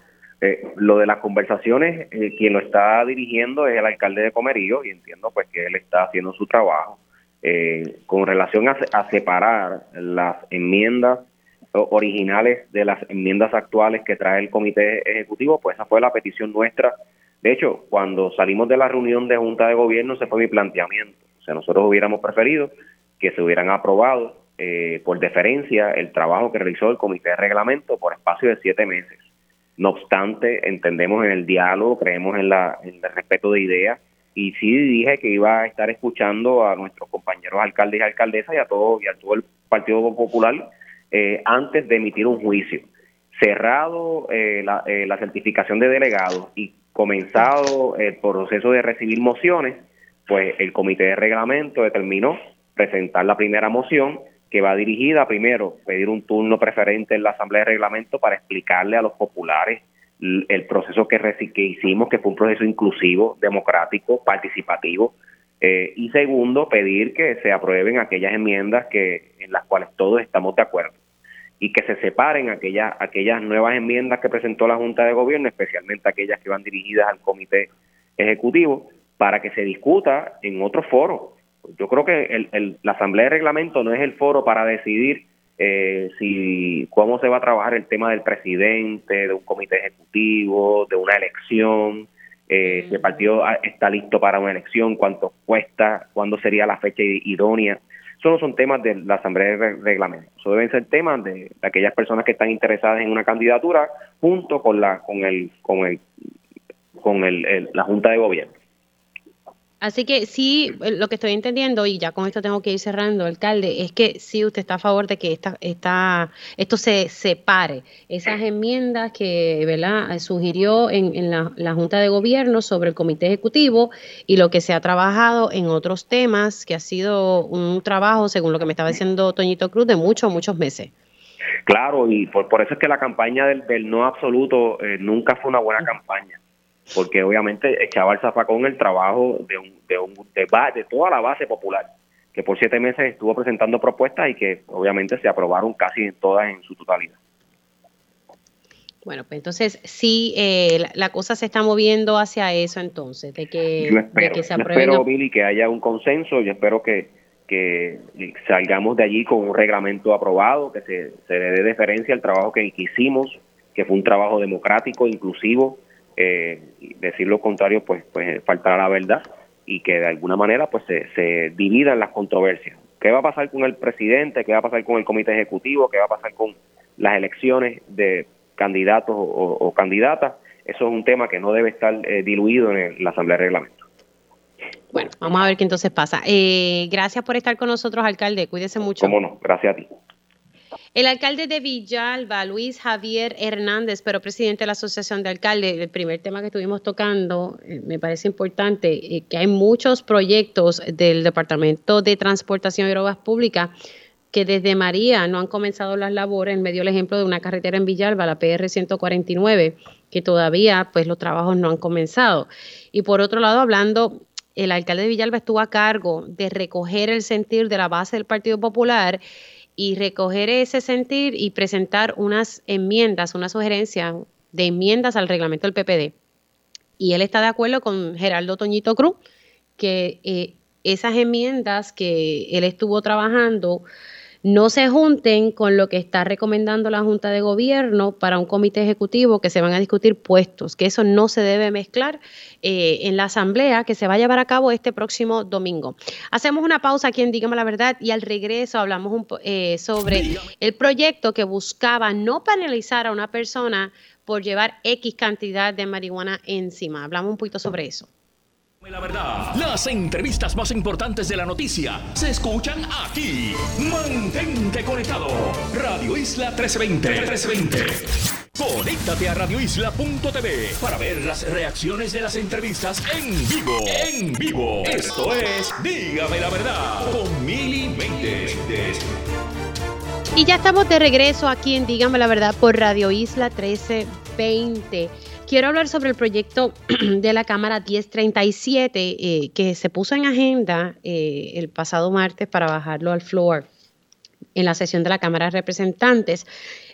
Eh, lo de las conversaciones, eh, quien lo está dirigiendo es el alcalde de Comerío y entiendo pues que él está haciendo su trabajo. con relación a, a, separar las enmiendas originales de las enmiendas actuales que trae el comité ejecutivo, pues esa fue la petición nuestra de hecho, cuando salimos de la reunión de Junta de Gobierno, se fue mi planteamiento. O sea, nosotros hubiéramos preferido que se hubieran aprobado eh, por deferencia el trabajo que realizó el Comité de Reglamento por espacio de siete meses. No obstante, entendemos en el diálogo, creemos en, la, el respeto de ideas y sí dije que iba a estar escuchando a nuestros compañeros alcaldes y alcaldesas y a todo, y a todo el Partido Popular eh, antes de emitir un juicio. Cerrado eh, la, la certificación de delegados y comenzado el proceso de recibir mociones, pues el comité de reglamento determinó presentar la primera moción que va dirigida primero pedir un turno preferente en la asamblea de reglamento para explicarle a los populares el proceso que, hicimos, que fue un proceso inclusivo, democrático, participativo, eh, y segundo, pedir que se aprueben aquellas enmiendas que en las cuales todos estamos de acuerdo y que se separen aquellas, aquellas nuevas enmiendas que presentó la Junta de Gobierno, especialmente aquellas que van dirigidas al Comité Ejecutivo, para que se discuta en otro foro. Yo creo que el, la Asamblea de Reglamento no es el foro para decidir eh, si cómo se va a trabajar el tema del presidente, de un comité ejecutivo, de una elección, eh, si el partido está listo para una elección, cuánto cuesta, cuándo sería la fecha idónea. Eso no son temas de la Asamblea de Reglamento. Eso deben ser temas de, aquellas personas que están interesadas en una candidatura junto con la con el con el con el, la Junta de Gobierno. Así que sí, eh, lo que estoy entendiendo, y ya con esto tengo que ir cerrando, alcalde, es que sí usted está a favor de que esta, esta, esto se separe. Esas enmiendas que ¿verdad? sugirió en, la, Junta de Gobierno sobre el Comité Ejecutivo y lo que se ha trabajado en otros temas, que ha sido un trabajo, según lo que me estaba diciendo Toñito Cruz, de muchos, muchos meses. Claro, y por, por eso es que la campaña del, del no absoluto eh, nunca fue una buena campaña porque obviamente echaba el zafacón el trabajo de, un, de, un, de, de toda la base popular, que por siete meses estuvo presentando propuestas y que obviamente se aprobaron casi todas en su totalidad. Bueno, pues entonces sí, eh, la, cosa se está moviendo hacia eso entonces, de que, que se apruebe. Yo espero, Billy, que haya un consenso, yo espero que, que salgamos de allí con un reglamento aprobado, que se, se le dé deferencia al trabajo que hicimos, que fue un trabajo democrático, inclusivo, eh, decir lo contrario pues pues faltará la verdad y que de alguna manera pues se, se dividan las controversias. ¿Qué va a pasar con el presidente? ¿Qué va a pasar con el comité ejecutivo? ¿Qué va a pasar con las elecciones de candidatos o, candidatas? Eso es un tema que no debe estar eh, diluido en la Asamblea de Reglamento. Bueno, vamos a ver qué entonces pasa. Eh, gracias por estar con nosotros, alcalde. Cuídese mucho. Cómo no, gracias a ti. El alcalde de Villalba, Luis Javier Hernández, pero presidente de la Asociación de Alcaldes, el primer tema que estuvimos tocando, eh, me parece importante, eh, que hay muchos proyectos del Departamento de Transportación y Obras Públicas que desde María no han comenzado las labores. En medio del ejemplo de una carretera en Villalba, la PR 149, que todavía pues los trabajos no han comenzado. Y por otro lado, hablando el alcalde de Villalba estuvo a cargo de recoger el sentir de la base del Partido Popular y recoger ese sentir y presentar unas enmiendas, una sugerencia de enmiendas al reglamento del PPD. Y él está de acuerdo con Geraldo Toñito Cruz, que eh, esas enmiendas que él estuvo trabajando no se junten con lo que está recomendando la Junta de Gobierno para un comité ejecutivo que se van a discutir puestos, que eso no se debe mezclar eh, en la asamblea que se va a llevar a cabo este próximo domingo. Hacemos una pausa aquí en Dígame la Verdad y al regreso hablamos un, eh, sobre el proyecto que buscaba no penalizar a una persona por llevar X cantidad de marihuana encima. Hablamos un poquito sobre eso. La verdad, las entrevistas más importantes de la noticia se escuchan aquí. Mantente conectado. Radio Isla 1320. 1320. Conéctate a radioisla.tv para ver las reacciones de las entrevistas en vivo. En vivo. Esto es Dígame la verdad con Mili Méndez. Y ya estamos de regreso aquí en Dígame la verdad por Radio Isla 1320. Quiero hablar sobre el proyecto (clears throat) de la Cámara 1037 eh, que se puso en agenda eh, el pasado martes para bajarlo al floor en la sesión de la Cámara de Representantes.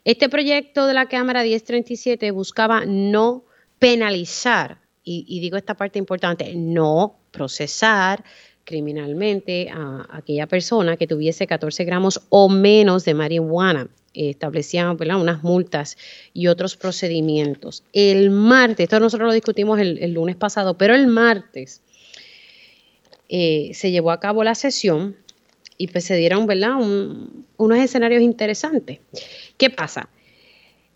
Este proyecto de la Cámara 1037 buscaba no penalizar, y, digo esta parte importante, no procesar criminalmente a aquella persona que tuviese 14 gramos o menos de marihuana. Establecían unas multas y otros procedimientos. El martes, esto nosotros lo discutimos el, lunes pasado, pero el martes eh, se llevó a cabo la sesión y pues se dieron ¿verdad? unos escenarios interesantes. ¿Qué pasa?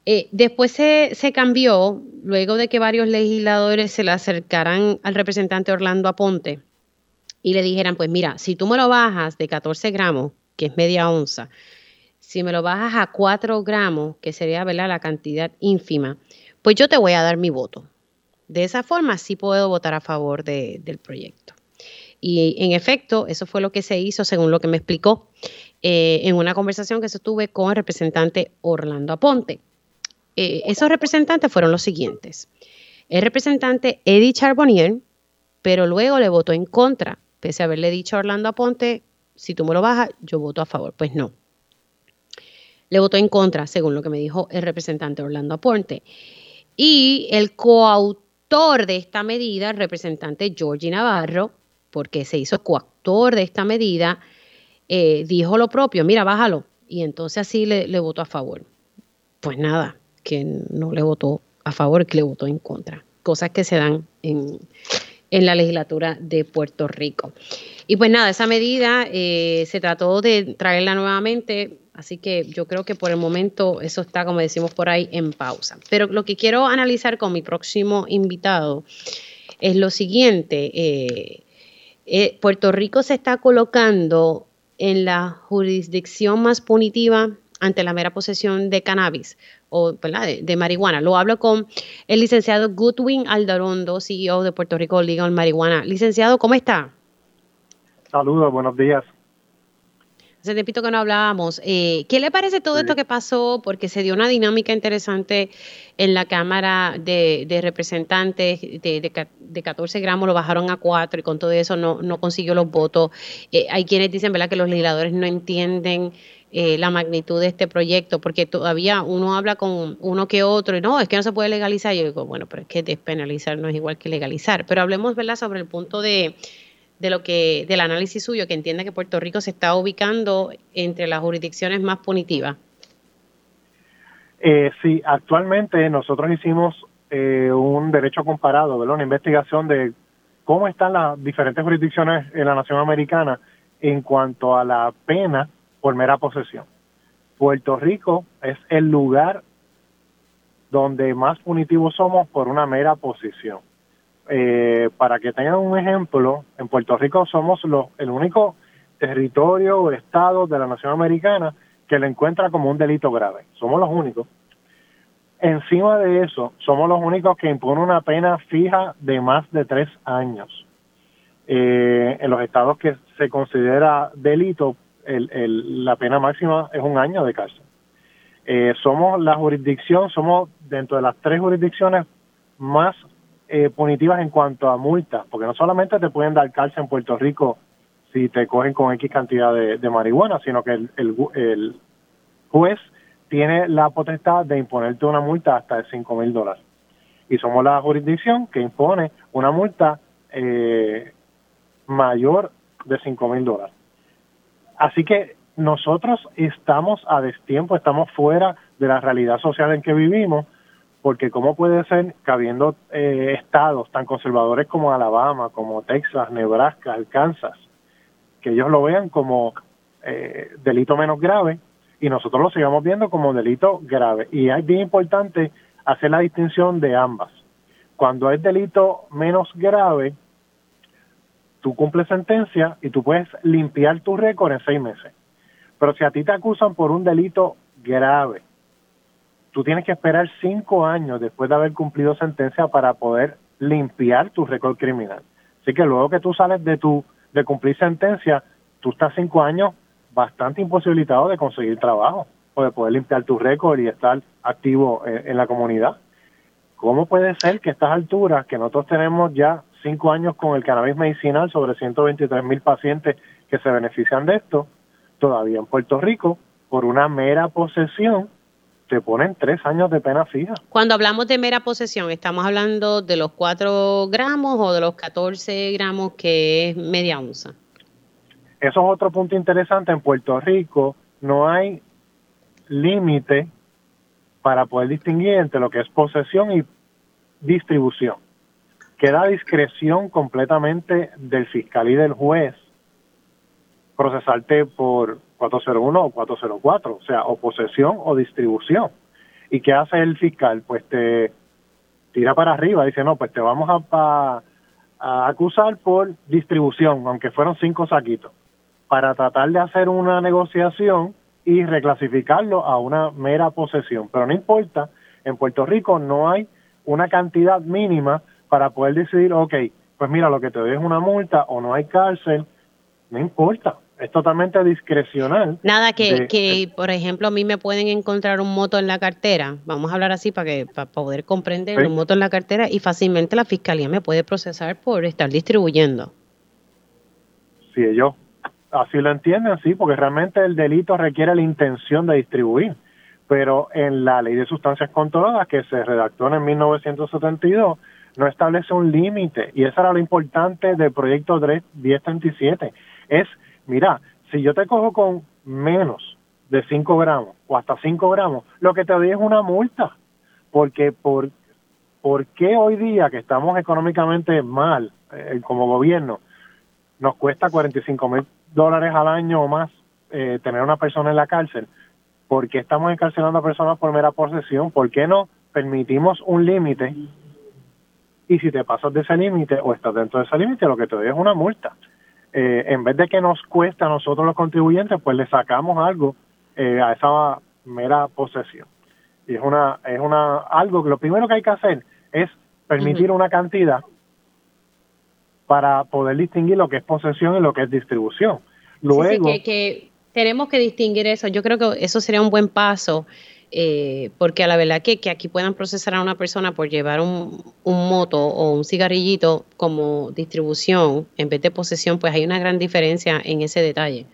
Eh, después se, cambió, luego de que varios legisladores se le acercaran al representante Orlando Aponte y le dijeran, pues mira, si tú me lo bajas de 14 gramos, que es media onza, si me lo bajas a 4 gramos, que sería ¿verdad? la cantidad ínfima, pues yo te voy a dar mi voto. De esa forma sí puedo votar a favor del proyecto. Y en efecto, eso fue lo que se hizo, según lo que me explicó eh, en una conversación que sostuve con el representante Orlando Aponte. Eh, esos representantes fueron los siguientes. El representante Eddie Charbonnier, pero luego le votó en contra, pese a haberle dicho a Orlando Aponte, si tú me lo bajas, yo voto a favor. Pues no. Le votó en contra, según lo que me dijo el representante Orlando Aponte. Y el coautor de esta medida, el representante Georgie Navarro, porque se hizo coactor de esta medida, eh, dijo lo propio, mira, bájalo. Y entonces así le, votó a favor. Pues nada, que no le votó a favor, que le votó en contra. Cosas que se dan en, la legislatura de Puerto Rico. Y pues nada, esa medida eh, se trató de traerla nuevamente, así que yo creo que por el momento eso está, como decimos por ahí, en pausa. Pero lo que quiero analizar con mi próximo invitado es lo siguiente. Eh, eh, Puerto Rico se está colocando en la jurisdicción más punitiva ante la mera posesión de cannabis o de, marihuana. Lo hablo con el licenciado Goodwin Aldarondo, CEO de Puerto Rico Legal Marihuana. Licenciado, ¿cómo está? Saludos, buenos días. Hace tiempito que no hablábamos. Eh, ¿Qué le parece todo esto que pasó? Porque se dio una dinámica interesante en la Cámara de, Representantes de, de, 14 gramos, lo bajaron a 4 y con todo eso no, no consiguió los votos. Eh, hay quienes dicen ¿verdad? que los legisladores no entienden eh, la magnitud de este proyecto, porque todavía uno habla con uno que otro y no, es que no se puede legalizar. Yo digo, bueno, pero es que despenalizar no es igual que legalizar. Pero hablemos ¿verdad? sobre el punto de de lo que del análisis suyo que entiende que Puerto Rico se está ubicando entre las jurisdicciones más punitivas. Eh, sí, actualmente nosotros hicimos eh, un derecho comparado, ¿verdad? una investigación de cómo están las diferentes jurisdicciones en la nación americana en cuanto a la pena por mera posesión. Puerto Rico es el lugar donde más punitivos somos por una mera posesión. Eh, para que tengan un ejemplo, en Puerto Rico somos el único territorio o estado de la nación americana que le encuentra como un delito grave. Somos los únicos. Encima de eso, somos los únicos que imponen una pena fija de más de tres años. Eh, en los estados que se considera delito, la pena máxima es un año de cárcel. Eh, somos la jurisdicción, somos dentro de las tres jurisdicciones más eh, punitivas en cuanto a multas, porque no solamente te pueden dar cárcel en Puerto Rico si te cogen con X cantidad de, marihuana, sino que el, el, juez tiene la potestad de imponerte una multa hasta de 5 mil dólares. Y somos la jurisdicción que impone una multa eh, mayor de 5 mil dólares. Así que nosotros estamos a destiempo, estamos fuera de la realidad social en que vivimos porque cómo puede ser que habiendo eh, estados tan conservadores como Alabama, como Texas, Nebraska, Arkansas, que ellos lo vean como eh, delito menos grave y nosotros lo sigamos viendo como delito grave. Y es bien importante hacer la distinción de ambas. Cuando es delito menos grave, tú cumples sentencia y tú puedes limpiar tu récord en seis meses. Pero si a ti te acusan por un delito grave, tú tienes que esperar cinco años después de haber cumplido sentencia para poder limpiar tu récord criminal. Así que luego que tú sales de tu de cumplir sentencia, tú estás cinco años bastante imposibilitado de conseguir trabajo o de poder limpiar tu récord y estar activo en, la comunidad. ¿Cómo puede ser que a estas alturas, que nosotros tenemos ya cinco años con el cannabis medicinal, sobre 123 mil pacientes que se benefician de esto, todavía en Puerto Rico, por una mera posesión, te ponen tres años de pena fija. Cuando hablamos de mera posesión, ¿estamos hablando de los 4 gramos o de los 14 gramos que es media onza? Eso es otro punto interesante. En Puerto Rico no hay límite para poder distinguir entre lo que es posesión y distribución. Queda discreción completamente del fiscal y del juez procesarte por 401 o 404, o sea, o posesión o distribución. ¿Y qué hace el fiscal? Pues te tira para arriba, dice, no, pues te vamos a, a acusar por distribución, aunque fueron cinco saquitos, para tratar de hacer una negociación y reclasificarlo a una mera posesión. Pero no importa, en Puerto Rico no hay una cantidad mínima para poder decidir, ok, pues mira, lo que te doy es una multa o no hay cárcel, no importa es totalmente discrecional. Nada que, que, por ejemplo, a mí me pueden encontrar un moto en la cartera, vamos a hablar así para que para poder comprender, un moto en la cartera y fácilmente la fiscalía me puede procesar por estar distribuyendo. Si ellos así lo entienden, sí, porque realmente el delito requiere la intención de distribuir, pero en la ley de sustancias controladas que se redactó en 1972 no establece un límite y eso era lo importante del proyecto 1037, es mira, si yo te cojo con menos de 5 gramos o hasta 5 gramos, lo que te doy es una multa. Porque por, ¿por qué hoy día que estamos económicamente mal eh, como gobierno, nos cuesta 45 mil dólares al año o más eh, tener una persona en la cárcel? ¿Por qué estamos encarcelando a personas por mera posesión? ¿Por qué no permitimos un límite? Y si te pasas de ese límite o estás dentro de ese límite, lo que te doy es una multa. Eh, en vez de que nos cuesta a nosotros los contribuyentes, pues le sacamos algo eh, a esa mera posesión. Y es una, es una, algo que lo primero que hay que hacer es permitir una cantidad para poder distinguir lo que es posesión y lo que es distribución. Luego, que tenemos que distinguir eso. Yo creo que eso sería un buen paso eh, porque a la verdad que, que, aquí puedan procesar a una persona por llevar un, un, moto o un cigarrillito como distribución en vez de posesión, pues hay una gran diferencia en ese detalle.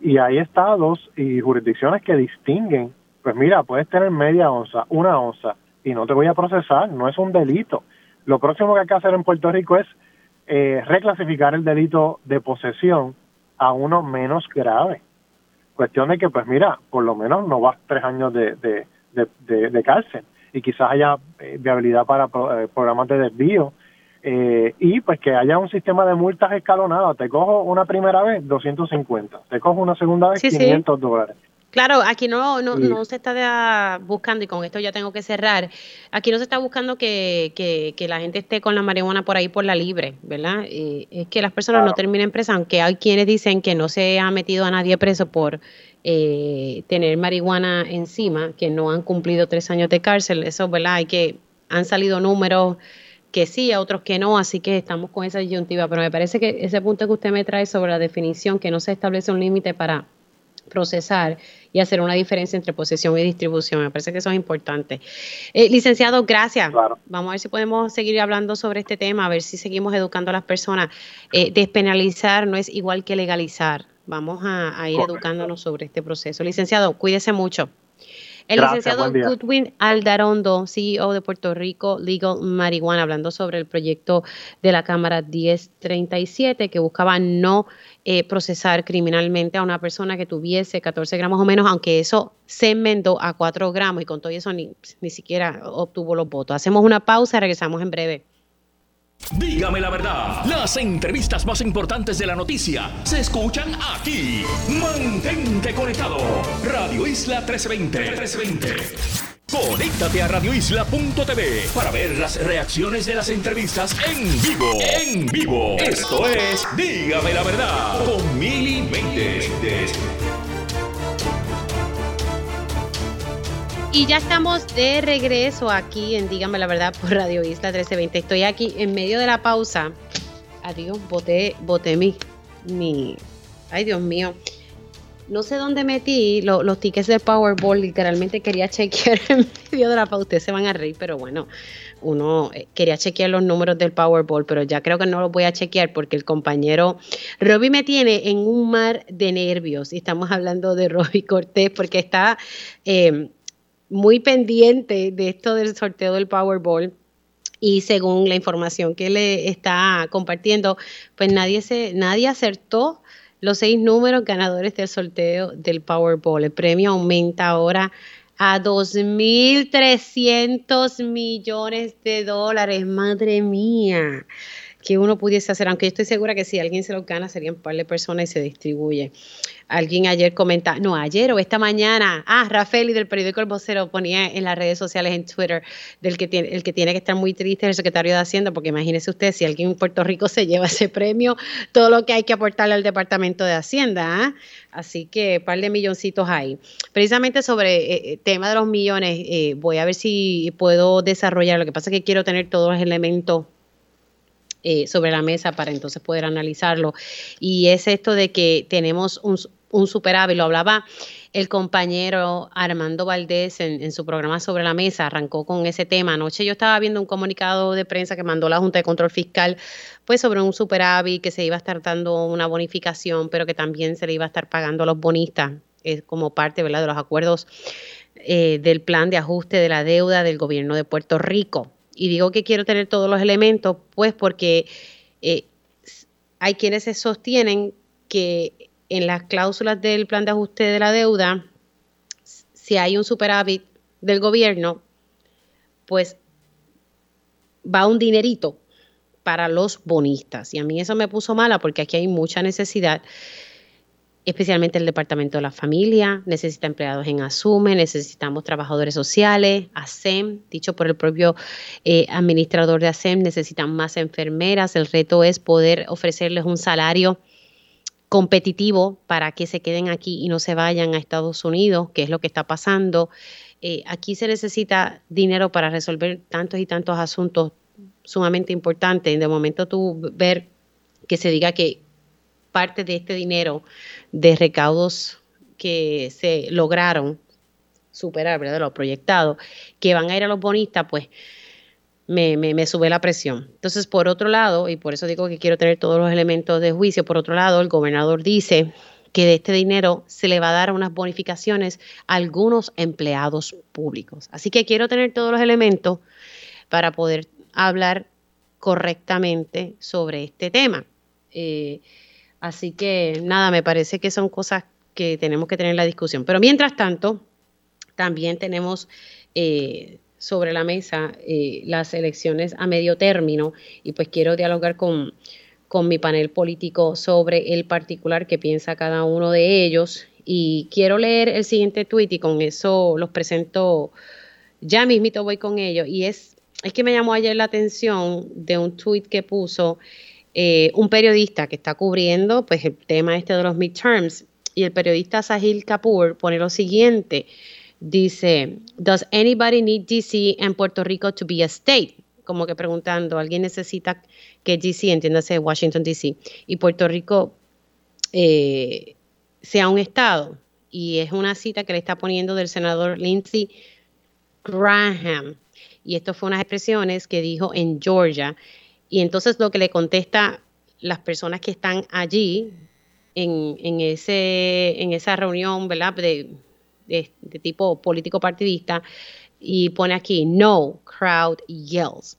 Y hay estados y jurisdicciones que distinguen, pues mira, puedes tener media onza, una onza, y no te voy a procesar, no es un delito. Lo próximo que hay que hacer en Puerto Rico es eh, reclasificar el delito de posesión a uno menos grave. Cuestión de que, pues mira, por lo menos no vas tres años de, de, cárcel y quizás haya eh, viabilidad para eh, programas de desvío eh, y pues que haya un sistema de multas escalonadas. Te cojo una primera vez 250, te cojo una segunda vez 500 dólares. Claro, aquí no, no, no se está buscando, y con esto ya tengo que cerrar, aquí no se está buscando que, que, que la gente esté con la marihuana por ahí por la libre, ¿verdad? es que las personas no terminen presas, aunque hay quienes dicen que no se ha metido a nadie preso por eh, tener marihuana encima, que no han cumplido tres años de cárcel, eso, ¿verdad? Hay que, han salido números que sí, a otros que no, así que estamos con esa disyuntiva, pero me parece que ese punto que usted me trae sobre la definición, que no se establece un límite para procesar y hacer una diferencia entre posesión y distribución. Me parece que eso es importante. Eh, licenciado, gracias. Vamos a ver si podemos seguir hablando sobre este tema, a ver si seguimos educando a las personas. Eh, despenalizar no es igual que legalizar. Vamos a, ir educándonos sobre este proceso. Licenciado, cuídese mucho. El licenciado Goodwin Aldarondo, CEO de Puerto Rico Legal Marijuana, hablando sobre el proyecto de la Cámara 1037 que buscaba no eh, procesar criminalmente a una persona que tuviese 14 gramos o menos, aunque eso se enmendó a 4 gramos y con todo eso ni, ni siquiera obtuvo los votos. Hacemos una pausa, regresamos en breve. Dígame la verdad, las entrevistas más importantes de la noticia se escuchan aquí. Mantente conectado. Radio Isla 1320. 1320. Conéctate a radioisla.tv para ver las reacciones de las entrevistas en vivo. En vivo. Esto es Dígame la verdad con Mili Y ya estamos de regreso aquí en Dígame la Verdad por Radio Isla 1320. Estoy aquí en medio de la pausa. Adiós, boté, boté mi, mi. Ay, Dios mío. No sé dónde metí los tickets del Powerball. Literalmente quería (laughs) chequear en medio de la pausa. Ustedes se van a reír, pero bueno, uno eh, quería chequear los números del Powerball, pero ya creo que no los voy a chequear porque el compañero Robbie me tiene en un mar de nervios. Y estamos hablando de Robbie Cortés porque está. Eh, muy pendiente de esto del sorteo del Powerball y según la información que le está compartiendo, pues nadie se nadie acertó los seis números ganadores del sorteo del Powerball. El premio aumenta ahora a 2.300 millones de dólares. Madre mía que uno pudiese hacer, aunque yo estoy segura que si alguien se lo gana serían un par de personas y se distribuye. Alguien ayer comenta, no, ayer o esta mañana, ah, Rafael y del periódico El Vocero ponía en las redes sociales, en Twitter, del que tiene, el que tiene que estar muy triste es el secretario de Hacienda, porque imagínese usted, si alguien en Puerto Rico se lleva ese premio, todo lo que hay que aportarle al Departamento de Hacienda, ¿ah? Así que par de milloncitos ahí. Precisamente sobre el eh, eh, tema de los millones, eh, voy a ver si puedo desarrollar, lo que pasa es que quiero tener todos los elementos eh, sobre la mesa para entonces poder analizarlo. Y es esto de que tenemos un, un superávit, lo hablaba el compañero Armando Valdés en, su programa sobre la mesa, arrancó con ese tema. Anoche yo estaba viendo un comunicado de prensa que mandó la Junta de Control Fiscal, pues sobre un superávit que se iba a estar dando una bonificación, pero que también se le iba a estar pagando a los bonistas es como parte ¿verdad? de los acuerdos eh, del plan de ajuste de la deuda del gobierno de Puerto Rico. Y digo que quiero tener todos los elementos, pues porque eh, hay quienes se sostienen que en las cláusulas del plan de ajuste de la deuda, si hay un superávit del gobierno, pues va un dinerito para los bonistas. Y a mí eso me puso mala porque aquí hay mucha necesidad especialmente el Departamento de la Familia, necesita empleados en ASUME, necesitamos trabajadores sociales, ASEM, dicho por el propio eh, administrador de ASEM, necesitan más enfermeras. El reto es poder ofrecerles un salario competitivo para que se queden aquí y no se vayan a Estados Unidos, que es lo que está pasando. Eh, aquí se necesita dinero para resolver tantos y tantos asuntos sumamente importantes. De momento tú ver que se diga que parte de este dinero de recaudos que se lograron superar, ¿verdad? Lo proyectado, que van a ir a los bonistas, pues me, me, sube la presión. Entonces, por otro lado, y por eso digo que quiero tener todos los elementos de juicio, por otro lado, el gobernador dice que de este dinero se le va a dar unas bonificaciones a algunos empleados públicos. Así que quiero tener todos los elementos para poder hablar correctamente sobre este tema. Eh, Así que nada, me parece que son cosas que tenemos que tener la discusión. Pero mientras tanto, también tenemos eh, sobre la mesa eh, las elecciones a medio término y pues quiero dialogar con, con mi panel político sobre el particular que piensa cada uno de ellos. Y quiero leer el siguiente tuit y con eso los presento, ya mismito voy con ellos. Y es, es que me llamó ayer la atención de un tuit que puso eh, un periodista que está cubriendo pues, el tema este de los midterms y el periodista Sahil Kapoor pone lo siguiente, dice, ¿Does anybody need DC and Puerto Rico to be a state? Como que preguntando, ¿alguien necesita que DC, entiéndase Washington DC, y Puerto Rico eh, sea un estado? Y es una cita que le está poniendo del senador Lindsey Graham. Y esto fue unas expresiones que dijo en Georgia y entonces lo que le contesta las personas que están allí en, ese, en esa reunión, ¿verdad? De, de, tipo político partidista, y pone aquí, no, crowd yells.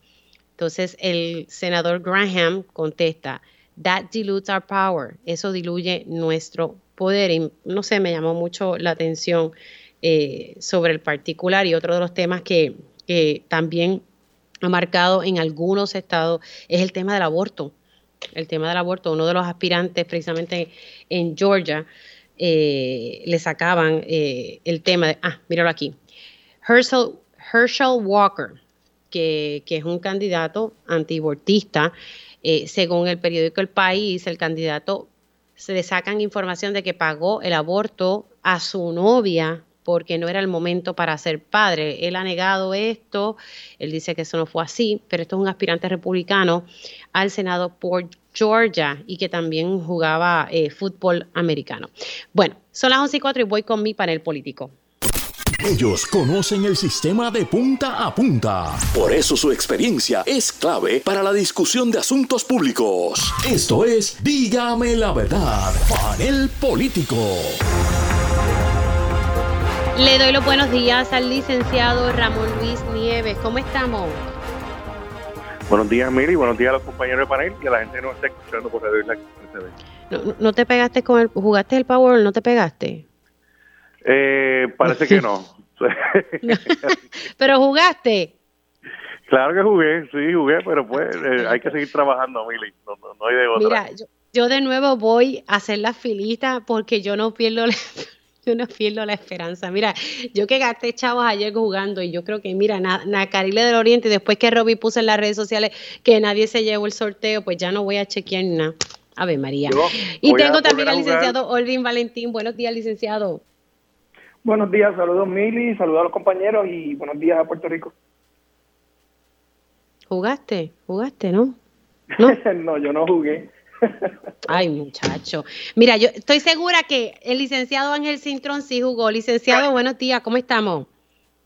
Entonces el senador Graham contesta, that dilutes our power, eso diluye nuestro poder. Y no sé, me llamó mucho la atención eh, sobre el particular y otro de los temas que, que también ha marcado en algunos estados es el tema del aborto. El tema del aborto, uno de los aspirantes precisamente en Georgia eh, le sacaban eh, el tema de, ah, míralo aquí, Herschel, Walker, que, es un candidato antiabortista, eh, según el periódico El País, el candidato se le sacan información de que pagó el aborto a su novia porque no era el momento para ser padre. Él ha negado esto, él dice que eso no fue así, pero esto es un aspirante republicano al Senado por Georgia y que también jugaba eh, fútbol americano. Bueno, son las 11 y 4 y voy con mi panel político. Ellos conocen el sistema de punta a punta. Por eso su experiencia es clave para la discusión de asuntos públicos. Esto es Dígame la verdad, panel político. Le doy los buenos días al licenciado Ramón Luis Nieves. ¿Cómo estamos? Buenos días, Miri. Buenos días a los compañeros de panel y a la gente que nos está escuchando por Radio Isla no, no te pegaste con el. ¿Jugaste el Power no te pegaste? Eh, parece que (laughs) no. pero jugaste. Claro que jugué, sí, jugué, pero pues eh, hay que seguir trabajando, Mili. No, no, hay de otra. Mira, yo, de nuevo voy a hacer la filita porque yo no pierdo la, yo no pierdo la esperanza. Mira, yo que gasté chavos ayer jugando y yo creo que, mira, Nacarile del Oriente, después que Robbie puso en las redes sociales que nadie se llevó el sorteo, pues ya no voy a chequear nada. A ver, María. y tengo también al licenciado Olvin Valentín. Buenos días, licenciado. Buenos días, saludos Mili, saludos a los compañeros y buenos días a Puerto Rico. ¿Jugaste? ¿Jugaste, no? No, (laughs) yo no jugué. Ay, muchacho. Mira, yo estoy segura que el licenciado Ángel Cintrón sí jugó. Licenciado, buenos días, ¿cómo estamos?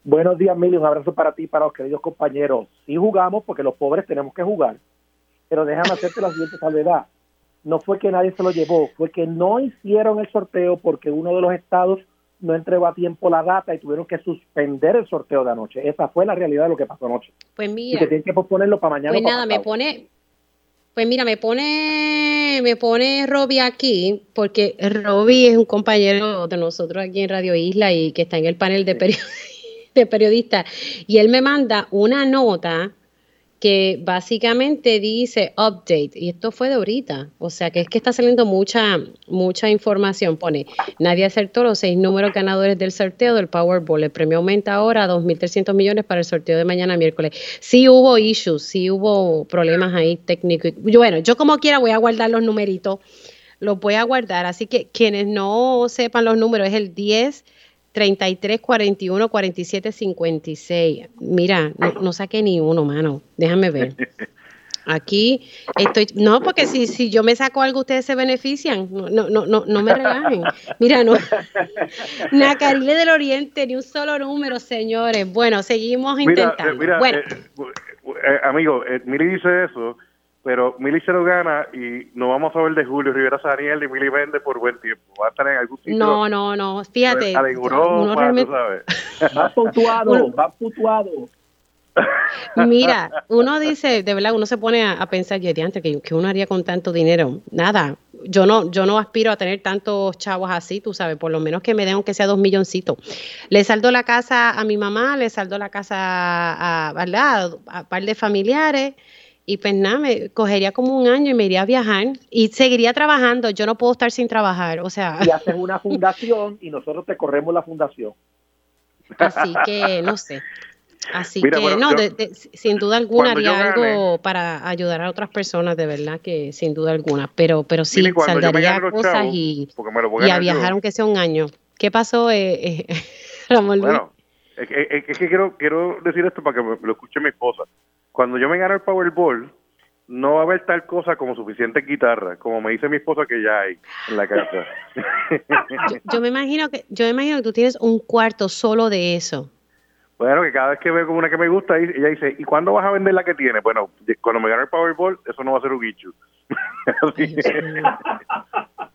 Buenos días, Mili, un abrazo para ti y para los queridos compañeros. Sí jugamos porque los pobres tenemos que jugar, pero déjame hacerte la siguiente salvedad. No fue que nadie se lo llevó, fue que no hicieron el sorteo porque uno de los estados no entregó a tiempo la data y tuvieron que suspender el sorteo de anoche. Esa fue la realidad de lo que pasó anoche. Pues mira. Y que tienen que posponerlo para mañana. Pues nada, me pone, pues mira, me pone, me pone Robbie aquí, porque Robbie es un compañero de nosotros aquí en Radio Isla y que está en el panel de, (laughs) de periodistas. Y él me manda una nota que básicamente dice update, y esto fue de ahorita, o sea que es que está saliendo mucha, mucha información. Pone, nadie acertó los seis números ganadores del sorteo del Powerball. El premio aumenta ahora a 2.300 millones para el sorteo de mañana miércoles. Sí hubo issues, sí hubo problemas ahí técnicos. Bueno, yo como quiera voy a guardar los numeritos, los voy a guardar, así que quienes no sepan los números es el 10. 33, 41, 47, 56. Mira, no, no saqué ni uno, mano. Déjame ver. Aquí estoy, no, porque si, si yo me saco algo, ustedes se benefician. No, no, no, no me relajen. Mira, no. (laughs) Nacarile del Oriente, ni un solo número, señores. Bueno, seguimos intentando. Mira, bueno. Eh, eh, amigo, eh, Miri dice eso pero Mili se lo gana y no vamos a ver de Julio Rivera Saniel y Mili vende por buen tiempo. Va a estar en algún sitio. No, no, no, fíjate. A uno realmente... sabes. (laughs) Va putuado, va putuado. Mira, uno dice, de verdad, uno se pone a, pensar, yo antes que, que uno haría con tanto dinero. Nada, yo no, yo no aspiro a tener tantos chavos así, tú sabes, por lo menos que me den aunque sea dos milloncitos. Le saldo la casa a mi mamá, le saldo la casa a, ¿verdad? a un par de familiares y pues nada, me cogería como un año y me iría a viajar y seguiría trabajando. Yo no puedo estar sin trabajar, o sea. Y haces una fundación y nosotros te corremos la fundación. Así que no sé. Así que no, sin duda alguna haría algo para ayudar a otras personas, de verdad que sin duda alguna. Pero, pero sí, saldaría cosas y, y, a viajar aunque sea un año. ¿Qué pasó, eh, eh (laughs) Ramón Bueno, es que, es que quiero, quiero decir esto para que lo escuche mi esposa cuando yo me gane el Powerball, no va a haber tal cosa como suficiente guitarra, como me dice mi esposa que ya hay en la casa. (laughs) yo, me imagino que yo me imagino que tú tienes un cuarto solo de eso. Bueno, que cada vez que veo como una que me gusta, ella dice, ¿y cuándo vas a vender la que tiene? Bueno, cuando me gane el Powerball, eso no va a ser un guicho. (laughs) (laughs)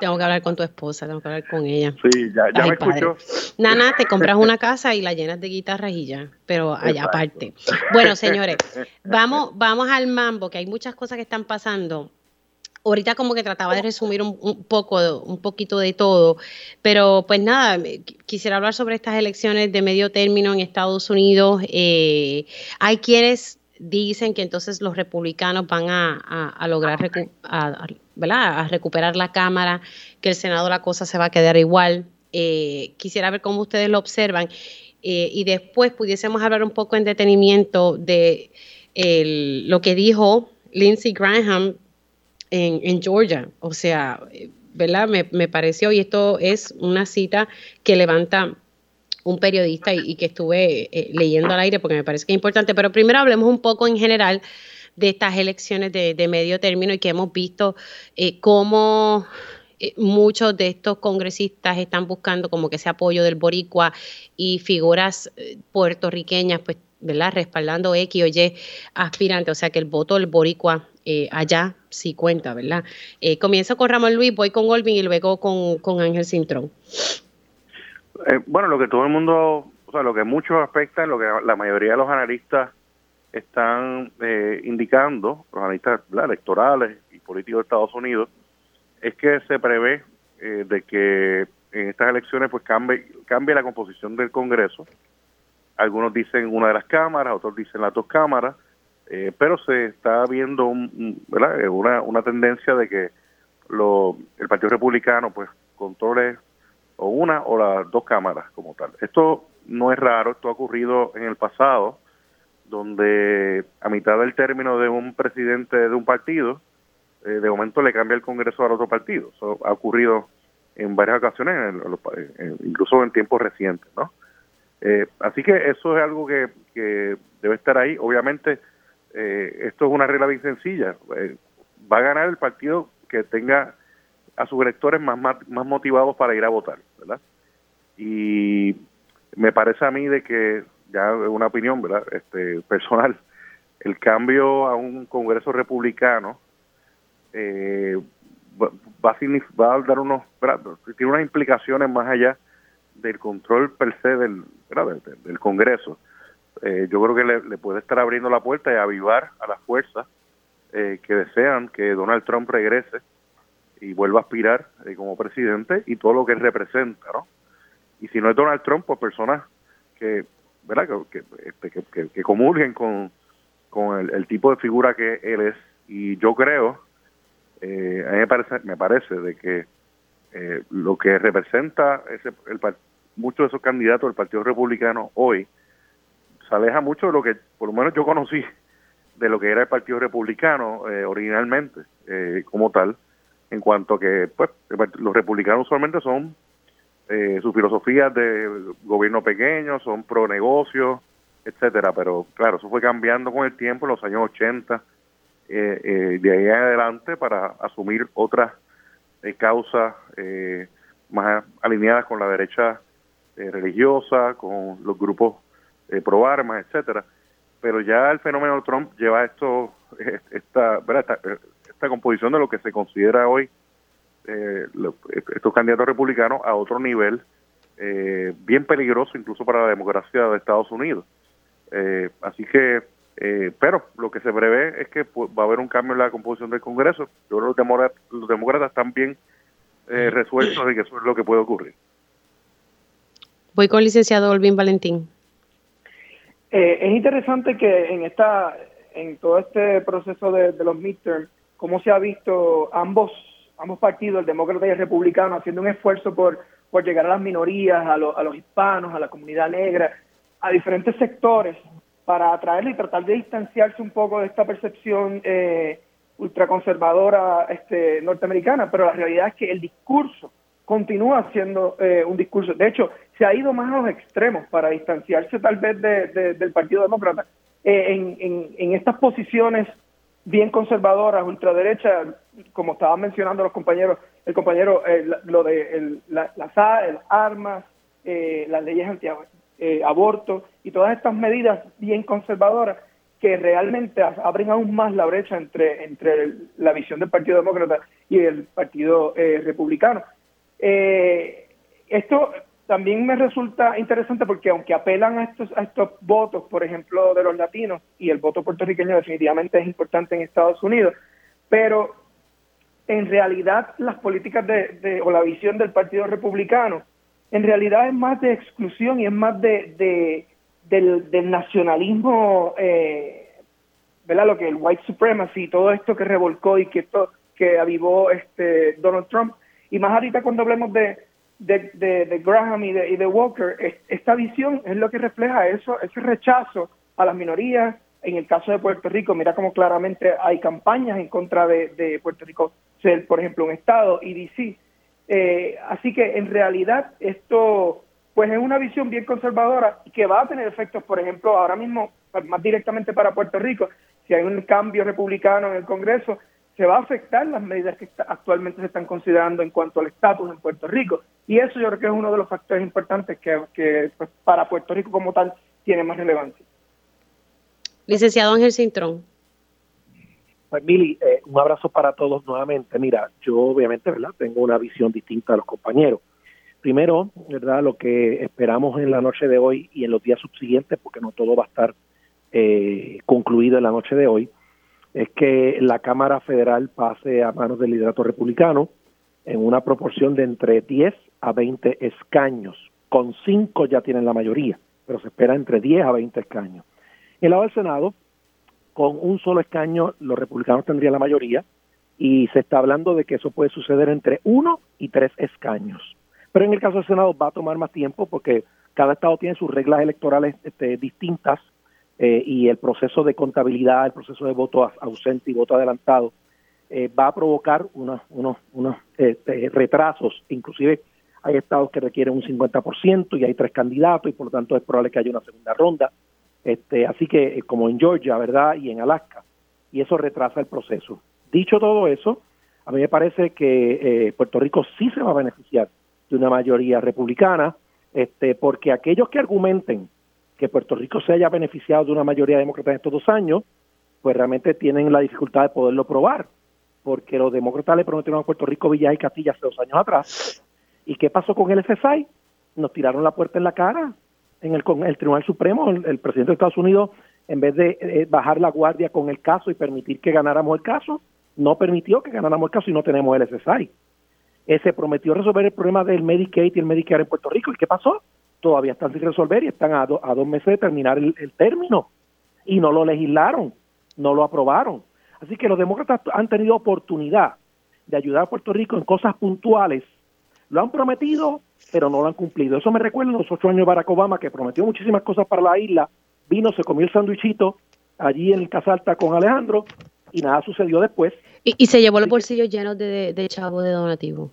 Tengo que hablar con tu esposa, tengo que hablar con ella. Sí, ya, ya me escucho. Nana, te compras una casa y la llenas de guitarras y ya, pero allá aparte. Bueno, (laughs) señores, vamos, vamos al mambo, que hay muchas cosas que están pasando. Ahorita como que trataba de resumir un, poco, un poquito de todo, pero pues nada, quisiera hablar sobre estas elecciones de medio término en Estados Unidos. Eh, hay quienes dicen que entonces los republicanos van a, lograr a, recuperar la Cámara, que el Senado la cosa se va a quedar igual. Eh, quisiera ver cómo ustedes lo observan eh, y después pudiésemos hablar un poco en detenimiento de lo que dijo Lindsey Graham en, Georgia. O sea, ¿verdad? Me, me pareció, y esto es una cita que levanta un periodista y, que estuve eh, leyendo al aire porque me parece que es importante. Pero primero hablemos un poco en general de estas elecciones de, medio término y que hemos visto eh, cómo eh, muchos de estos congresistas están buscando como que ese apoyo del boricua y figuras puertorriqueñas, pues, ¿verdad? Respaldando X o Y aspirante, o sea que el voto del boricua allá sí cuenta, ¿verdad? comienzo con Ramón Luis, voy con Olvin y luego con, con Ángel Cintrón. Eh, bueno, lo que todo el mundo, o sea, lo que muchos aspectan, lo que la mayoría de los analistas están eh, indicando, los analistas electorales y políticos de Estados Unidos, es que se prevé eh, de que en estas elecciones pues cambie, cambie la composición del Congreso. Algunos dicen una de las cámaras, otros dicen las dos cámaras, pero se está viendo Una, una tendencia de que lo, el Partido Republicano pues controle o una o las dos cámaras como tal. Esto no es raro, esto ha ocurrido en el pasado, donde a mitad del término de un presidente de un partido, eh, de momento le cambia el Congreso al otro partido. Eso ha ocurrido en varias ocasiones, incluso en tiempos recientes, ¿no? Eh, así que eso es algo que, que debe estar ahí. Obviamente, eh, esto es una regla bien sencilla. va a ganar el partido que tenga a sus electores más, más, motivados para ir a votar, ¿verdad? Y me parece a mí de que, ya una opinión, ¿verdad? Este, personal, el cambio a un Congreso republicano eh, va, va, a dar unos, tiene unas implicaciones más allá del control per se del, del, Congreso. Eh, yo creo que le, puede estar abriendo la puerta y avivar a las fuerzas eh, que desean que Donald Trump regrese y vuelva a aspirar eh, como presidente y todo lo que representa, ¿no? Y si no es Donald Trump, pues personas que, ¿verdad? Que, que, este, que, comulguen con, con el, tipo de figura que él es. Y yo creo, eh, a mí me parece, me parece de que eh, lo que representa ese, el, muchos de esos candidatos del Partido Republicano hoy se aleja mucho de lo que, por lo menos yo conocí, de lo que era el Partido Republicano originalmente, como tal en cuanto a que pues los republicanos usualmente son eh, su filosofía de gobierno pequeño, son pro negocio, etcétera, pero claro, eso fue cambiando con el tiempo en los años 80 eh, eh, de ahí en adelante para asumir otras eh, causas más alineadas con la derecha religiosa, con los grupos pro armas, etcétera. Pero ya el fenómeno de Trump lleva esto, esta esta composición de lo que se considera hoy eh, estos candidatos republicanos a otro nivel eh, bien peligroso incluso para la democracia de Estados Unidos. Eh, así que, pero lo que se prevé es que va a haber un cambio en la composición del Congreso. Yo creo que los, demócratas, están bien resueltos de que eso es lo que puede ocurrir. Voy con el licenciado Olvin Valentín. es interesante que en esta en todo este proceso de, de los midterms cómo se ha visto ambos ambos partidos, el demócrata y el republicano, haciendo un esfuerzo por, por llegar a las minorías, a, a los hispanos, a la comunidad negra, a diferentes sectores, para atraerle y tratar de distanciarse un poco de esta percepción eh, ultraconservadora este, norteamericana, pero la realidad es que el discurso continúa siendo eh, un discurso. De hecho, se ha ido más a los extremos para distanciarse tal vez de, del Partido Demócrata eh, en estas posiciones bien conservadoras, ultraderecha, como estaban mencionando los compañeros, el compañero, eh, lo de el, la, las armas, eh, las leyes anti-aborto eh, y todas estas medidas bien conservadoras que realmente abren aún más la brecha entre, entre la visión del Partido Demócrata y el Partido Republicano. esto también me resulta interesante porque aunque apelan a estos, a estos votos, por ejemplo, de los latinos, y el voto puertorriqueño definitivamente es importante en Estados Unidos, pero en realidad las políticas de, o la visión del Partido Republicano, en realidad es más de exclusión y es más de, del, nacionalismo, eh, ¿verdad? Lo que el white supremacy, todo esto que revolcó y que, esto, que avivó este Donald Trump. Y más ahorita cuando hablemos de, de, de, Graham y de, y de Walker, esta visión es lo que refleja eso, ese rechazo a las minorías. En el caso de Puerto Rico, mira cómo claramente hay campañas en contra de, Puerto Rico ser, por ejemplo, un Estado y DC. Eh, así que en realidad esto pues es una visión bien conservadora que va a tener efectos, por ejemplo, ahora mismo, más directamente para Puerto Rico, si hay un cambio republicano en el Congreso, se va a afectar las medidas que actualmente se están considerando en cuanto al estatus en Puerto Rico. Y eso yo creo que es uno de los factores importantes que, que pues, para Puerto Rico como tal tiene más relevancia. Licenciado Ángel Cintrón. Pues Mili, eh, un abrazo para todos nuevamente. Mira, yo obviamente, ¿verdad? Tengo una visión distinta a los compañeros. Primero, ¿verdad? Lo que esperamos en la noche es que la Cámara Federal pase a manos del liderato republicano en una proporción de entre 10 a 20 escaños. Con 5 ya tienen la mayoría, pero se espera entre 10 a 20 escaños. El lado del Senado, con un solo escaño los republicanos tendrían la mayoría y se está hablando de que eso puede suceder entre uno y tres escaños. Pero en el caso del Senado va a tomar más tiempo porque cada estado tiene sus reglas electorales este, distintas eh, y el proceso de contabilidad, el proceso de voto ausente y voto adelantado eh, va a provocar unos, unos, unos este, retrasos. Inclusive hay estados que requieren un 50% y hay tres candidatos y por lo tanto es probable que haya una segunda ronda. Este, así que eh, como en Georgia, ¿verdad? Y en Alaska. Y eso retrasa el proceso. Dicho todo eso, a mí me parece que eh, Puerto Rico sí se va a beneficiar de una mayoría republicana, este, porque aquellos que argumenten que Puerto Rico se haya beneficiado de una mayoría demócrata en estos dos años, pues realmente tienen la dificultad de poderlo probar, porque los demócratas le prometieron a Puerto Rico Villas y Castilla hace dos años atrás. ¿Y qué pasó con el FSI? Nos tiraron la puerta en la cara, en el, con el Tribunal Supremo, el, presidente de Estados Unidos, en vez de eh, bajar la guardia con el caso y permitir que ganáramos el caso, no permitió que ganáramos el caso y no tenemos el SSI. Eh, prometió resolver el problema del Medicaid y el Medicare en Puerto Rico. ¿Y qué pasó? Todavía están sin resolver y están a, a dos meses de terminar el, el término. Y no lo legislaron, no lo aprobaron. Así que los demócratas han tenido oportunidad de ayudar a Puerto Rico en cosas puntuales. Lo han prometido, pero no lo han cumplido. Eso me recuerda a los ocho años de Barack Obama, que prometió muchísimas cosas para la isla, vino, se comió el sándwichito allí en Casa Alta con Alejandro y nada sucedió después. Y, se llevó los bolsillos llenos de, de chavos de donativo.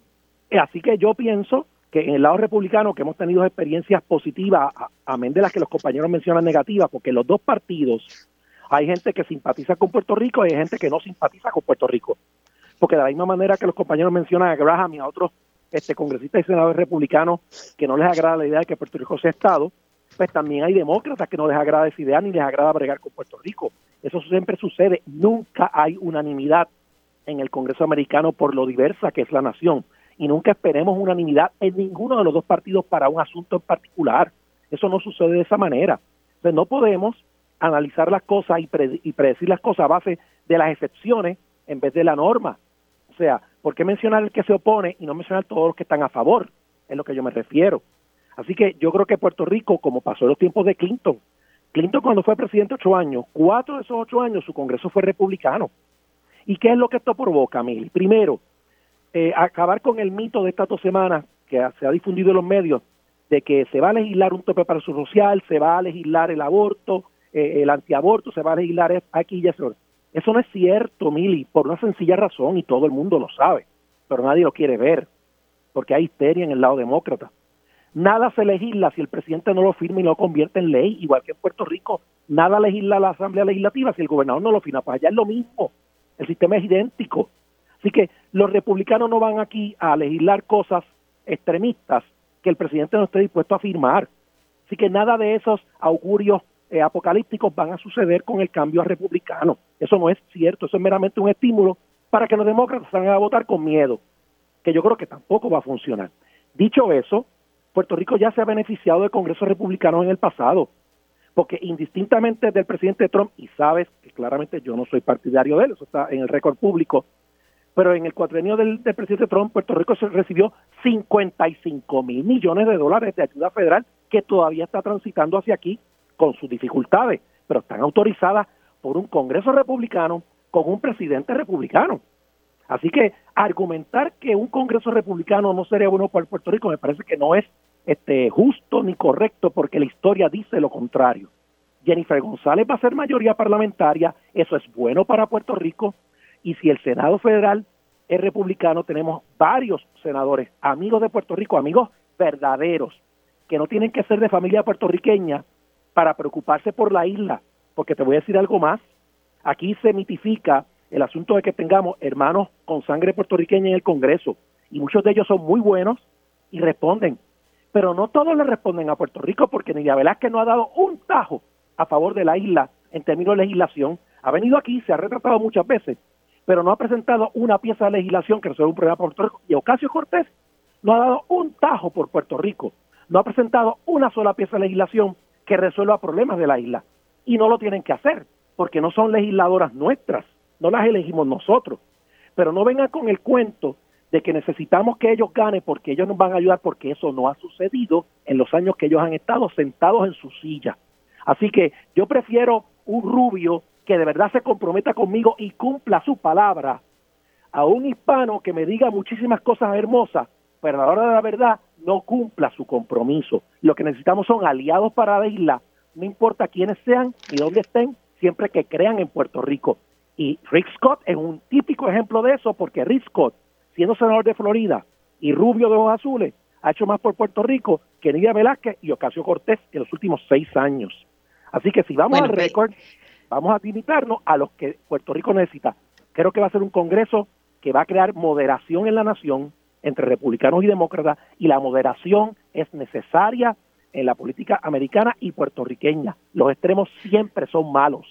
Eh, así que yo pienso que en el lado republicano, que hemos tenido experiencias positivas, amén de las que los compañeros mencionan negativas, porque los dos partidos hay gente que simpatiza con Puerto Rico y hay gente que no simpatiza con Puerto Rico. Porque de la misma manera que los compañeros mencionan a Graham y a otros este, congresistas y senadores republicanos que no les agrada la idea de que Puerto Rico sea Estado, pues también hay demócratas que no les agrada esa idea ni les agrada bregar con Puerto Rico. Eso siempre sucede. Nunca hay unanimidad en el Congreso americano por lo diversa que es la nación. Y nunca esperemos unanimidad en ninguno de los dos partidos para un asunto en particular. Eso no sucede de esa manera. Entonces no podemos analizar las cosas y, y predecir las cosas a base de las excepciones en vez de la norma. O sea, ¿por qué mencionar el que se opone y no mencionar todos los que están a favor? Es lo que yo me refiero. Así que yo creo que Puerto Rico, como pasó en los tiempos de Clinton, Clinton cuando fue presidente ocho años, cuatro de esos ocho años su Congreso fue republicano. ¿Y qué es lo que esto provoca, Mil? Primero, eh, acabar con el mito de estas dos semanas que se ha difundido en los medios de que se va a legislar un tope para su social, se va a legislar el aborto, eh, el antiaborto, se va a legislar aquí y eso. Eso no es cierto, Mili, por una sencilla razón y todo el mundo lo sabe, pero nadie lo quiere ver, porque hay histeria en el lado demócrata. Nada se legisla si el presidente no lo firma y no lo convierte en ley, igual que en Puerto Rico. Nada legisla la Asamblea Legislativa si el gobernador no lo firma, pues allá es lo mismo. El sistema es idéntico. Así que los republicanos no van aquí a legislar cosas extremistas que el presidente no esté dispuesto a firmar. Así que nada de esos augurios eh, apocalípticos van a suceder con el cambio a republicano. Eso no es cierto, eso es meramente un estímulo para que los demócratas salgan a votar con miedo, que yo creo que tampoco va a funcionar. Dicho eso, Puerto Rico ya se ha beneficiado de congresos republicanos en el pasado, porque indistintamente del presidente Trump, y sabes que claramente yo no soy partidario de él, eso está en el récord público, pero en el cuatrenio del, presidente Trump, Puerto Rico se recibió 55 mil millones de dólares de ayuda federal que todavía está transitando hacia aquí con sus dificultades, pero están autorizadas por un Congreso republicano con un presidente republicano. Así que argumentar que un Congreso republicano no sería bueno para Puerto Rico me parece que no es este justo ni correcto porque la historia dice lo contrario. Jennifer González va a ser mayoría parlamentaria, eso es bueno para Puerto Rico y si el Senado federal es republicano, tenemos varios senadores, amigos de Puerto Rico, amigos verdaderos, que no tienen que ser de familia puertorriqueña para preocuparse por la isla, porque te voy a decir algo más. Aquí se mitifica el asunto de que tengamos hermanos con sangre puertorriqueña en el Congreso, y muchos de ellos son muy buenos y responden, pero no todos le responden a Puerto Rico porque Nidia Velázquez no ha dado un tajo a favor de la isla en términos de legislación. Ha venido aquí, se ha retratado muchas veces, pero no ha presentado una pieza de legislación que resuelva un problema por Puerto Rico. Y Ocasio Cortés no ha dado un tajo por Puerto Rico, no ha presentado una sola pieza de legislación que resuelva problemas de la isla. Y no lo tienen que hacer, porque no son legisladoras nuestras, no las elegimos nosotros. Pero no vengan con el cuento de que necesitamos que ellos ganen porque ellos nos van a ayudar, porque eso no ha sucedido en los años que ellos han estado sentados en su silla. Así que yo prefiero un rubio que de verdad se comprometa conmigo y cumpla su palabra a un hispano que me diga muchísimas cosas hermosas, pero a la hora de la verdad no cumpla su compromiso. Lo que necesitamos son aliados para la isla, no importa quiénes sean y dónde estén, siempre que crean en Puerto Rico. Y Rick Scott es un típico ejemplo de eso, porque Rick Scott, siendo senador de Florida y rubio de ojos azules, ha hecho más por Puerto Rico que Nidia Velázquez y Ocasio Cortés en los últimos seis años. Así que si vamos al pues, récord, vamos a limitarnos a los que Puerto Rico necesita. Creo que va a ser un Congreso que va a crear moderación en la nación entre republicanos y demócratas y la moderación es necesaria en la política americana y puertorriqueña. Los extremos siempre son malos.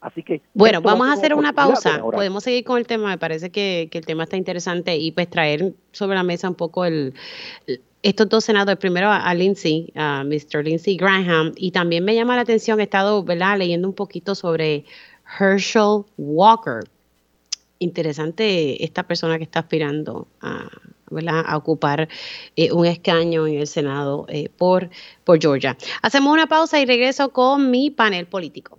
Así que bueno, vamos a hacer una pausa. Podemos seguir con el tema. Me parece que, que, el tema está interesante y pues traer sobre la mesa un poco el, estos dos senadores, primero a, Lindsey, a Mr. Lindsey Graham, y también me llama la atención, he estado ¿verdad? leyendo un poquito sobre Herschel Walker. Interesante esta persona que está aspirando a, ¿verdad? a ocupar eh, un escaño en el Senado eh, por, por Georgia. Hacemos una pausa y regreso con mi panel político.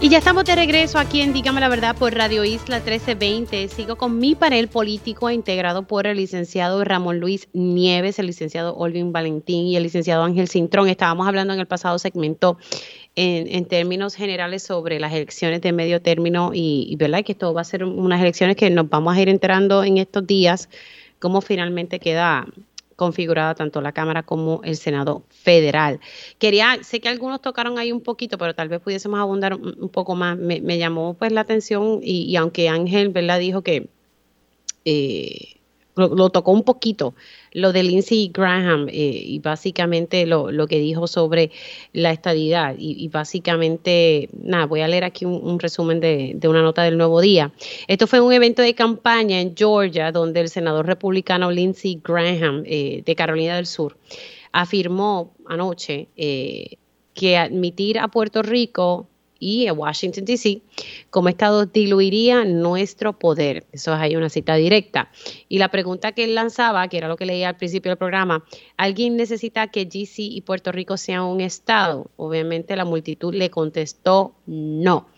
y ya estamos de regreso aquí en Dígame la Verdad por Radio Isla 1320. Sigo con mi panel político integrado por el licenciado Ramón Luis Nieves, el licenciado Olvin Valentín y el licenciado Ángel Cintrón. Estábamos hablando en el pasado segmento en, términos generales sobre las elecciones de medio término y, y ¿verdad? que esto va a ser unas elecciones que nos vamos a ir enterando en estos días cómo finalmente queda configurada tanto la Cámara como el Senado federal. Quería, sé que algunos tocaron ahí un poquito, pero tal vez pudiésemos abundar un, poco más. Me, llamó pues la atención y, aunque Ángel, ¿verdad? Dijo que eh, lo, tocó un poquito, lo de Lindsey Graham eh, y básicamente lo, que dijo sobre la estadidad. Y, básicamente, nada, voy a leer aquí un, resumen de, una nota del Nuevo Día. Esto fue un evento de campaña en Georgia donde el senador republicano Lindsey Graham eh, de Carolina del Sur afirmó anoche eh, que admitir a Puerto Rico y a Washington, D.C., como Estado diluiría nuestro poder. Eso es ahí una cita directa. Y la pregunta que él lanzaba, que era lo que leía al principio del programa, ¿alguien necesita que D.C. y Puerto Rico sean un Estado? Obviamente la multitud le contestó no.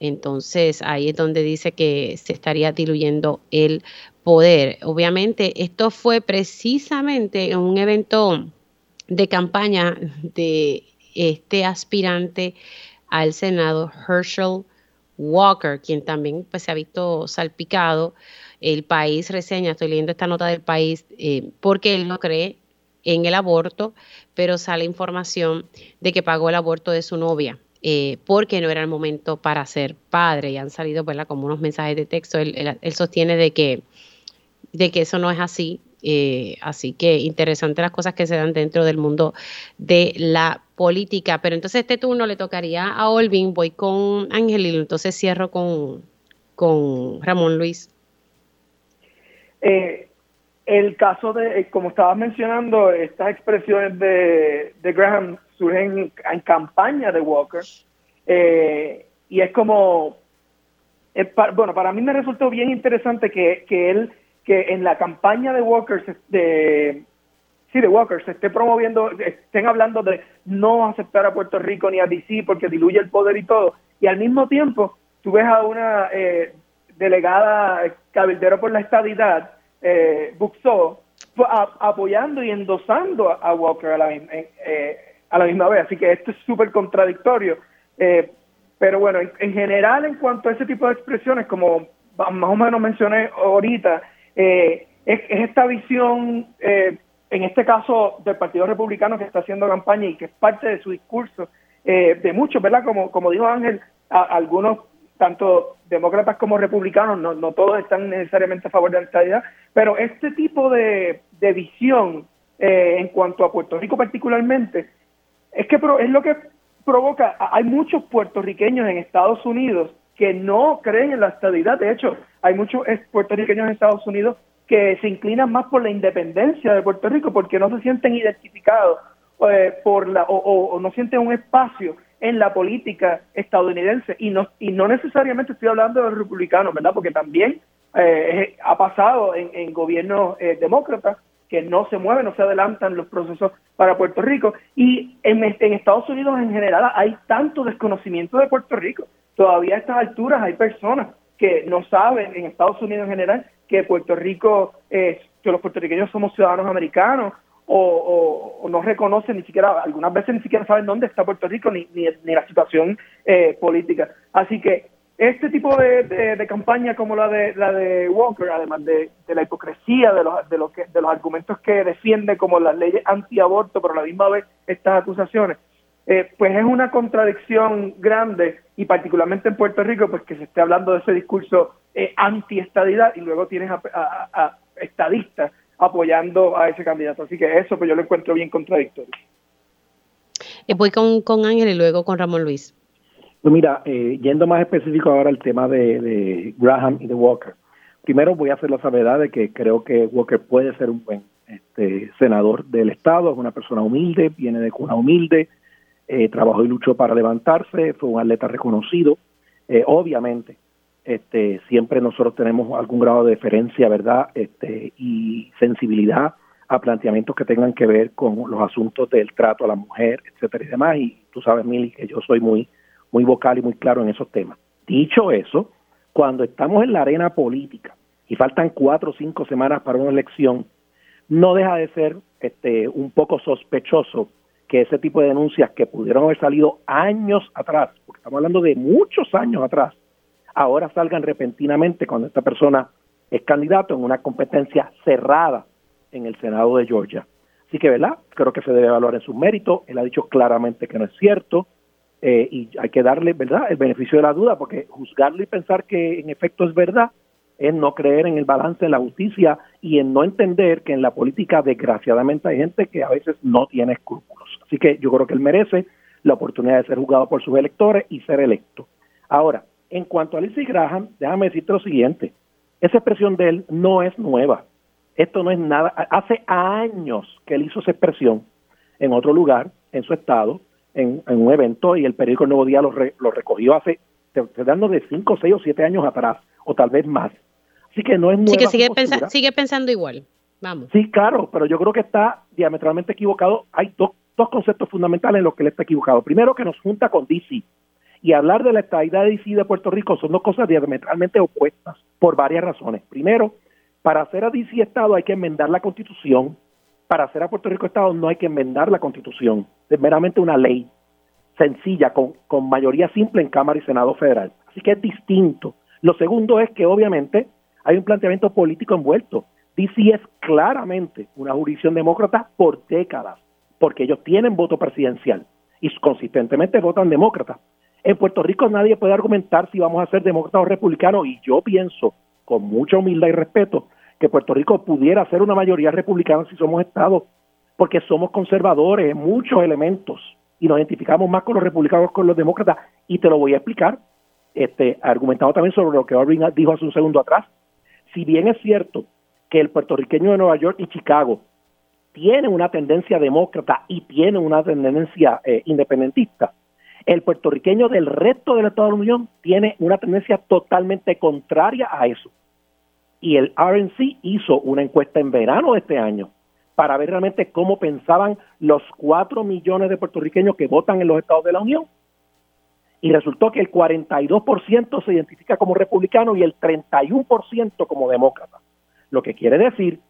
Entonces ahí es donde dice que se estaría diluyendo el poder. Obviamente esto fue precisamente en un evento de campaña de este aspirante al Senado Herschel Walker, quien también pues, se ha visto salpicado. El país reseña, estoy leyendo esta nota del país, eh, porque él no cree en el aborto, pero sale información de que pagó el aborto de su novia. Eh, porque no era el momento para ser padre y han salido como unos mensajes de texto. Él, sostiene de que, de que eso no es así, eh, así que interesante las cosas que se dan dentro del mundo de la política. Pero entonces este turno le tocaría a Olvin, voy con Ángel y entonces cierro con, con Ramón Luis. Eh, el caso de, eh, como estabas mencionando, estas expresiones de, Graham surgen en, campaña de Walker. y es como, bueno, para mí me resultó bien interesante que, que él que en la campaña de Walker se, de Walker, se esté promoviendo, estén hablando de no aceptar a Puerto Rico ni a DC porque diluye el poder y todo, y al mismo tiempo tú ves a una eh, delegada cabildero por la estadidad, eh, Buxó, apoyando y endosando a, Walker a la, eh, a la misma vez. Así que esto es súper contradictorio. Eh, pero bueno, en, general, en cuanto a ese tipo de expresiones, como más o menos mencioné ahorita, eh, es, esta visión, eh, en este caso del Partido Republicano que está haciendo campaña y que es parte de su discurso, de muchos, ¿verdad? Como, como dijo Ángel, algunos tanto demócratas como republicanos, no, no todos están necesariamente a favor de la estabilidad, pero este tipo de, visión eh, en cuanto a Puerto Rico particularmente, es que es lo que provoca, hay muchos puertorriqueños en Estados Unidos que no creen en la estabilidad, de hecho, hay muchos puertorriqueños en Estados Unidos que se inclinan más por la independencia de Puerto Rico porque no se sienten identificados eh, por la o no sienten un espacio en la política estadounidense y no y no necesariamente estoy hablando de los republicanos, ¿verdad? Porque también eh, ha pasado en, en gobiernos eh, demócratas que no se mueven, no se adelantan los procesos para Puerto Rico y en, en Estados Unidos en general hay tanto desconocimiento de Puerto Rico. Todavía a estas alturas hay personas que no saben en Estados Unidos en general que Puerto Rico, es que los puertorriqueños somos ciudadanos americanos o, no reconocen ni siquiera, algunas veces ni siquiera saben dónde está Puerto Rico ni, ni, la situación eh, política. Así que este tipo de, campaña como la de la de Walker, además de, la hipocresía de los, de, los que, de los argumentos que defiende como las leyes antiaborto, pero a la misma vez estas acusaciones, eh, pues es una contradicción grande y particularmente en Puerto Rico, pues que se esté hablando de ese discurso eh, anti-estadidad y luego tienes a estadistas apoyando a ese candidato. Así que eso pues yo lo encuentro bien contradictorio. Eh, voy con, con Ángel y luego con Ramón Luis. Pues mira, eh, yendo más específico ahora al tema de, Graham y de Walker. Primero voy a hacer la salvedad de que creo que Walker puede ser un buen este, senador del Estado, es una persona humilde, viene de cuna humilde, eh, trabajó y luchó para levantarse, fue un atleta reconocido. obviamente, este, siempre nosotros tenemos algún grado de deferencia, ¿verdad? Este, y sensibilidad a planteamientos que tengan que ver con los asuntos del trato a la mujer, etcétera y demás. Y tú sabes, Mili, que yo soy muy, muy vocal y muy claro en esos temas. Dicho eso, cuando estamos en la arena política y faltan cuatro o cinco semanas para una elección, no deja de ser este, un poco sospechoso que ese tipo de denuncias que pudieron haber salido años atrás, porque estamos hablando de muchos años atrás, ahora salgan repentinamente cuando esta persona es candidato en una competencia cerrada en el Senado de Georgia. Así que, ¿verdad? Creo que se debe evaluar en su mérito. Él ha dicho claramente que no es cierto eh, y hay que darle, ¿verdad?, el beneficio de la duda, porque juzgarlo y pensar que en efecto es verdad es no creer en el balance de la justicia y en no entender que en la política, desgraciadamente, hay gente que a veces no tiene escrúpulos. Así que yo creo que él merece la oportunidad de ser juzgado por sus electores y ser electo. Ahora, en cuanto a Lindsey Graham, déjame decirte lo siguiente, esa expresión de él no es nueva. Esto no es nada. Hace años que él hizo esa expresión en otro lugar, en su estado, en, un evento, y el periódico El Nuevo Día lo, recogió hace, te, dando de 5, 6 o 7 años atrás, o tal vez más. Así que no es nueva. Sí, que sigue, sigue pensando igual. Vamos. Sí, claro, pero yo creo que está diametralmente equivocado. Hay dos, dos conceptos fundamentales en los que él está equivocado. Primero, que nos junta con DC y hablar de la estabilidad de DC de Puerto Rico son dos cosas diametralmente opuestas por varias razones. Primero, para hacer a DC Estado hay que enmendar la Constitución. Para hacer a Puerto Rico Estado no hay que enmendar la Constitución. Es meramente una ley sencilla, con, con mayoría simple en Cámara y Senado Federal. Así que es distinto. Lo segundo es que obviamente hay un planteamiento político envuelto. DC es claramente una jurisdicción demócrata por décadas, porque ellos tienen voto presidencial y consistentemente votan demócrata. En Puerto Rico nadie puede argumentar si vamos a ser demócratas o republicanos y yo pienso, con mucha humildad y respeto, que Puerto Rico pudiera ser una mayoría republicana si somos Estado, porque somos conservadores en muchos elementos y nos identificamos más con los republicanos que con los demócratas y te lo voy a explicar, este, argumentado también sobre lo que Orwin dijo hace un segundo atrás. Si bien es cierto que el puertorriqueño de Nueva York y Chicago tiene una tendencia demócrata y tiene una tendencia eh, independentista, el puertorriqueño del resto del Estado de la Unión tiene una tendencia totalmente contraria a eso. Y el RNC hizo una encuesta en verano de este año, para ver realmente cómo pensaban los cuatro millones de puertorriqueños que votan en los estados de la Unión. Y resultó que el 42% se identifica como republicano y el 31% como demócrata. Lo que quiere decir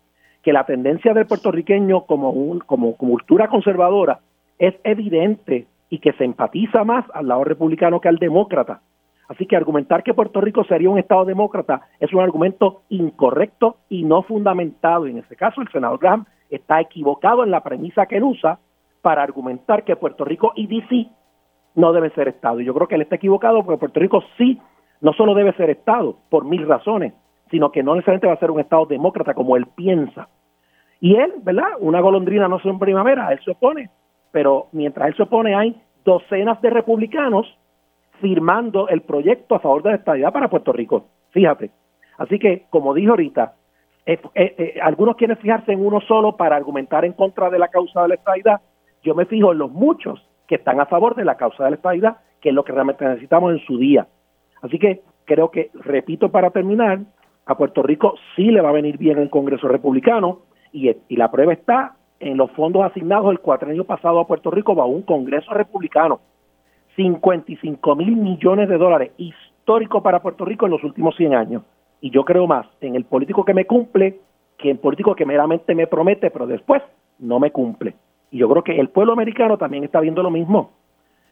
que la tendencia del puertorriqueño como, un, como cultura conservadora es evidente y que se empatiza más al lado republicano que al demócrata. Así que argumentar que Puerto Rico sería un Estado demócrata es un argumento incorrecto y no fundamentado. En este caso, el senador Graham está equivocado en la premisa que él usa para argumentar que Puerto Rico y DC no deben ser Estado. Y yo creo que él está equivocado porque Puerto Rico sí, no solo debe ser Estado, por mil razones, sino que no necesariamente va a ser un Estado demócrata como él piensa. Y él, ¿verdad? Una golondrina no son primavera, él se opone, pero mientras él se opone hay docenas de republicanos firmando el proyecto a favor de la estabilidad para Puerto Rico. Fíjate. Así que, como dije ahorita, eh, eh, eh, algunos quieren fijarse en uno solo para argumentar en contra de la causa de la estabilidad. Yo me fijo en los muchos que están a favor de la causa de la estabilidad, que es lo que realmente necesitamos en su día. Así que creo que, repito para terminar, a Puerto Rico sí le va a venir bien el Congreso Republicano y, la prueba está en los fondos asignados el cuatrenio pasado a Puerto Rico va un Congreso Republicano. 55 mil millones de dólares, histórico para Puerto Rico en los últimos 100 años. Y yo creo más en el político que me cumple que en político que meramente me promete, pero después no me cumple. Y yo creo que el pueblo americano también está viendo lo mismo.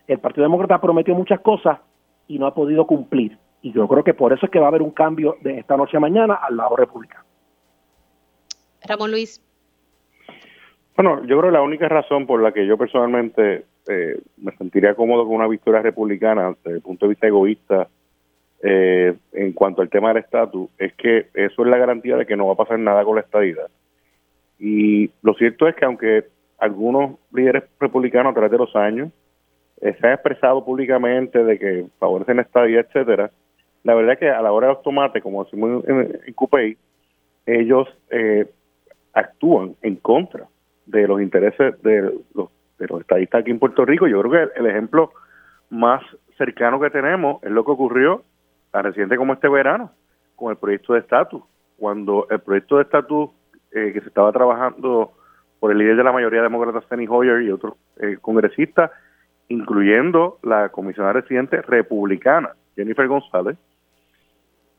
El Partido Demócrata prometió muchas cosas y no ha podido cumplir. Y yo creo que por eso es que va a haber un cambio de esta noche a mañana al lado republicano. Ramón Luis. Bueno, yo creo que la única razón por la que yo personalmente eh, me sentiría cómodo con una victoria republicana desde el punto de vista egoísta eh, en cuanto al tema del estatus es que eso es la garantía de que no va a pasar nada con la estadidad. Y lo cierto es que aunque algunos líderes republicanos a través de los años eh, se han expresado públicamente de que favorecen la estadía, etcétera, la verdad que a la hora de los tomates, como decimos en, en ellos actúan en contra de los intereses de los, de los estadistas aquí en Puerto Rico. Yo creo que el ejemplo más cercano que tenemos es lo que ocurrió tan reciente como este verano con el proyecto de estatus. Cuando el proyecto de estatus eh, que se estaba trabajando por el líder de la mayoría demócrata, Steny Hoyer, y otros eh, congresistas, incluyendo la comisionada residente republicana, Jennifer González,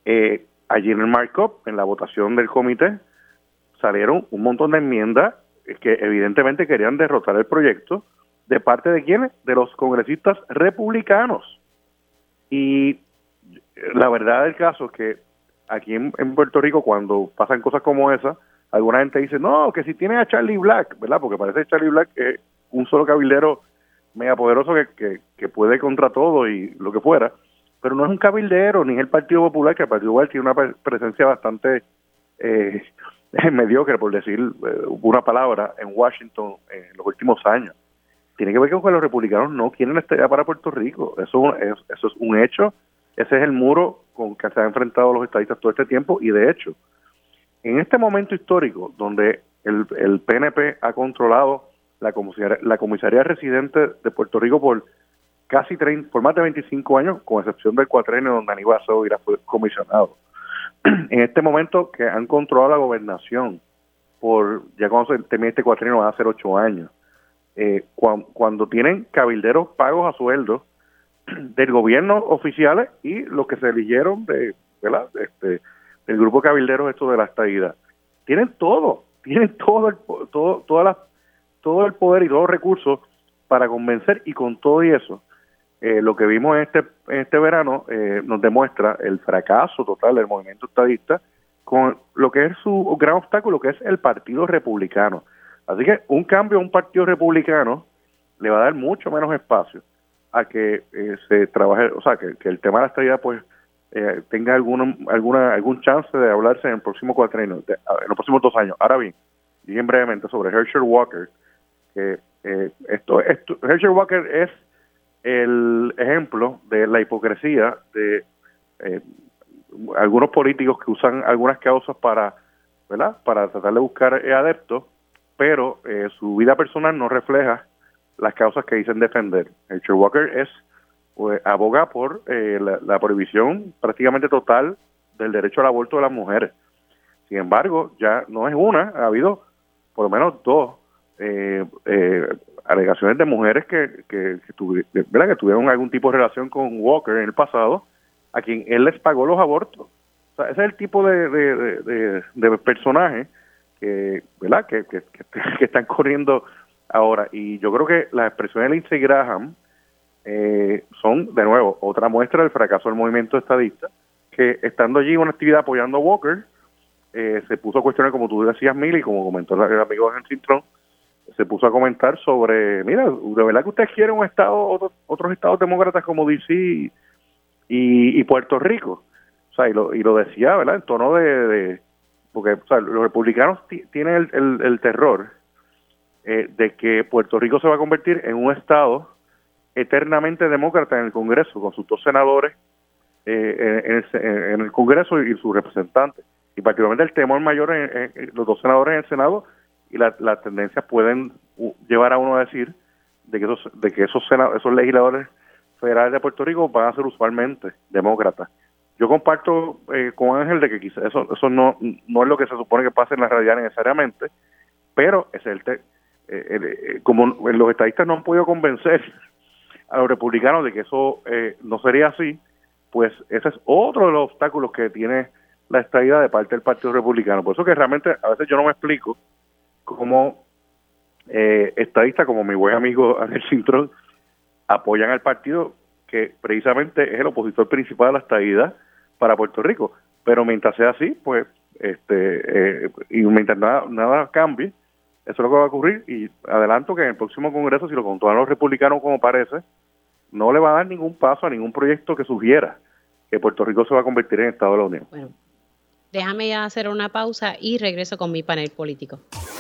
eh, allí en el markup, en la votación del comité, salieron un montón de enmiendas que evidentemente querían derrotar el proyecto de parte de quienes? De los congresistas republicanos. Y la verdad del caso es que aquí en, Puerto Rico cuando pasan cosas como esa, alguna gente dice, no, que si tiene a Charlie Black, ¿verdad? Porque parece que Charlie Black es un solo cabildero mega poderoso que, que, puede contra todo y lo que fuera, pero no es un cabildero, ni es el Partido Popular, que el Partido Popular tiene una presencia bastante eh, (laughs) mediocre, por decir eh, una palabra, en Washington en los últimos años. Tiene que ver con que los republicanos no quieren estar para Puerto Rico. Eso es, eso es un hecho. Ese es el muro con que se han enfrentado los estadistas todo este tiempo. Y de hecho, en este momento histórico, donde el, el PNP ha controlado la comisaría, la comisaría residente de Puerto Rico por casi 30, por más de 25 años, con excepción del cuatrenio donde Aníbal Acevedo fue comisionado (clears throat) en este momento que han controlado la gobernación por, ya cuando se termine este cuatrienio van a ser ocho años, eh, cuando, tienen cabilderos pagos a sueldo (clears throat) del gobierno oficiales y los que se eligieron de, ¿verdad? Este, del grupo de cabilderos esto de la estadidad. Tienen todo, (laughs) tienen todo el, todo, todas las, todo el poder y todos los recursos para convencer y con todo y eso eh, lo que vimos este, este verano eh, nos demuestra el fracaso total del movimiento estadista con lo que es su gran obstáculo, que es el Partido Republicano. Así que un cambio a un Partido Republicano le va a dar mucho menos espacio a que eh, se trabaje, o sea, que, el tema de la estabilidad pues tenga alguna, alguna, algún chance de hablarse en el próximo cuatrenio, en los próximos dos años. Ahora bien, bien brevemente sobre Herschel Walker, que esto, esto, Herschel Walker es el ejemplo de la hipocresía de eh, algunos políticos que usan algunas causas para, ¿verdad? Para tratar de buscar adeptos, pero eh, su vida personal no refleja las causas que dicen defender. El Walker es pues, aboga por eh, la, prohibición prácticamente total del derecho al aborto de las mujeres. Sin embargo, ya no es una, ha habido por lo menos dos eh, eh, alegaciones de mujeres que, que, ¿verdad? que tuvieron algún tipo de relación con Walker en el pasado, a quien él les pagó los abortos. O ese es el tipo de, de, de, que, ¿verdad? Que, (laughs) que, están corriendo ahora. Y yo creo que las expresiones de Lindsey Graham eh, son, de nuevo, otra muestra del fracaso del movimiento estadista, que estando allí en una actividad apoyando a Walker, eh, se puso a cuestionar, como tú decías, Mili, como comentó el amigo Henry Trump, se puso a comentar sobre, mira, de verdad que ustedes quieren un estado, otros estados demócratas como DC y, Puerto Rico. O sea, y lo, y lo decía, ¿verdad? En tono de, porque los republicanos tienen el, el, terror eh, de que Puerto Rico se va a convertir en un estado eternamente demócrata en el Congreso, con sus dos senadores eh, en, el, en, el, Congreso y, sus representantes. Y particularmente el temor mayor en, los dos senadores en el Senado y las tendencias pueden llevar a uno a decir de que esos, de que esos, legisladores federales de Puerto Rico van a ser usualmente demócratas. Yo comparto eh, con Ángel de que quizás eso, eso no, no es lo que se supone que pase en la realidad necesariamente, pero es el, te, eh, como los estadistas no han podido convencer a los republicanos de que eso eh, no sería así, pues ese es otro de los obstáculos que tiene la estadidad de parte del Partido Republicano. Por eso que realmente a veces yo no me explico cómo eh, estadistas como mi buen amigo (laughs) Ángel Cintrón apoyan al partido que precisamente es el opositor principal de la estadidad para Puerto Rico. Pero mientras sea así, pues, este, eh, y mientras nada, nada cambie, eso es lo que va a ocurrir. Y adelanto que en el próximo Congreso, si lo controlan los republicanos como parece, no le va a dar ningún paso a ningún proyecto que sugiera que Puerto Rico se va a convertir en Estado de la Unión. Bueno, déjame ya hacer una pausa y regreso con mi panel político.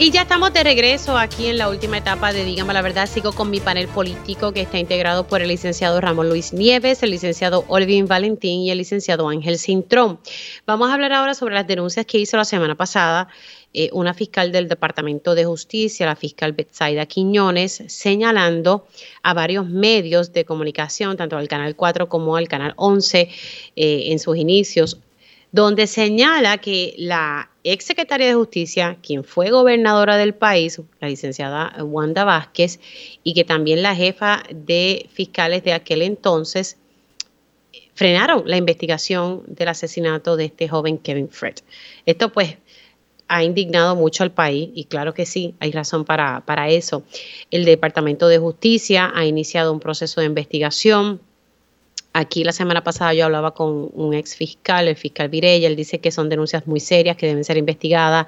Y ya estamos de regreso aquí en la última etapa de Dígame la verdad. Sigo con mi panel político que está integrado por el licenciado Ramón Luis Nieves, el licenciado Olvin Valentín y el licenciado Ángel Cintrón. Vamos a hablar ahora sobre las denuncias que hizo la semana pasada eh, una fiscal del Departamento de Justicia, la fiscal Betsaida Quiñones, señalando a varios medios de comunicación, tanto al Canal 4 como al Canal 11 eh, en sus inicios, donde señala que la ex secretaria de Justicia, quien fue gobernadora del país, la licenciada Wanda Vázquez, y que también la jefa de fiscales de aquel entonces, frenaron la investigación del asesinato de este joven Kevin Fred. Esto pues ha indignado mucho al país y claro que sí, hay razón para, para eso. El Departamento de Justicia ha iniciado un proceso de investigación. Aquí la semana pasada yo hablaba con un ex fiscal, el fiscal Virella, él dice que son denuncias muy serias que deben ser investigadas.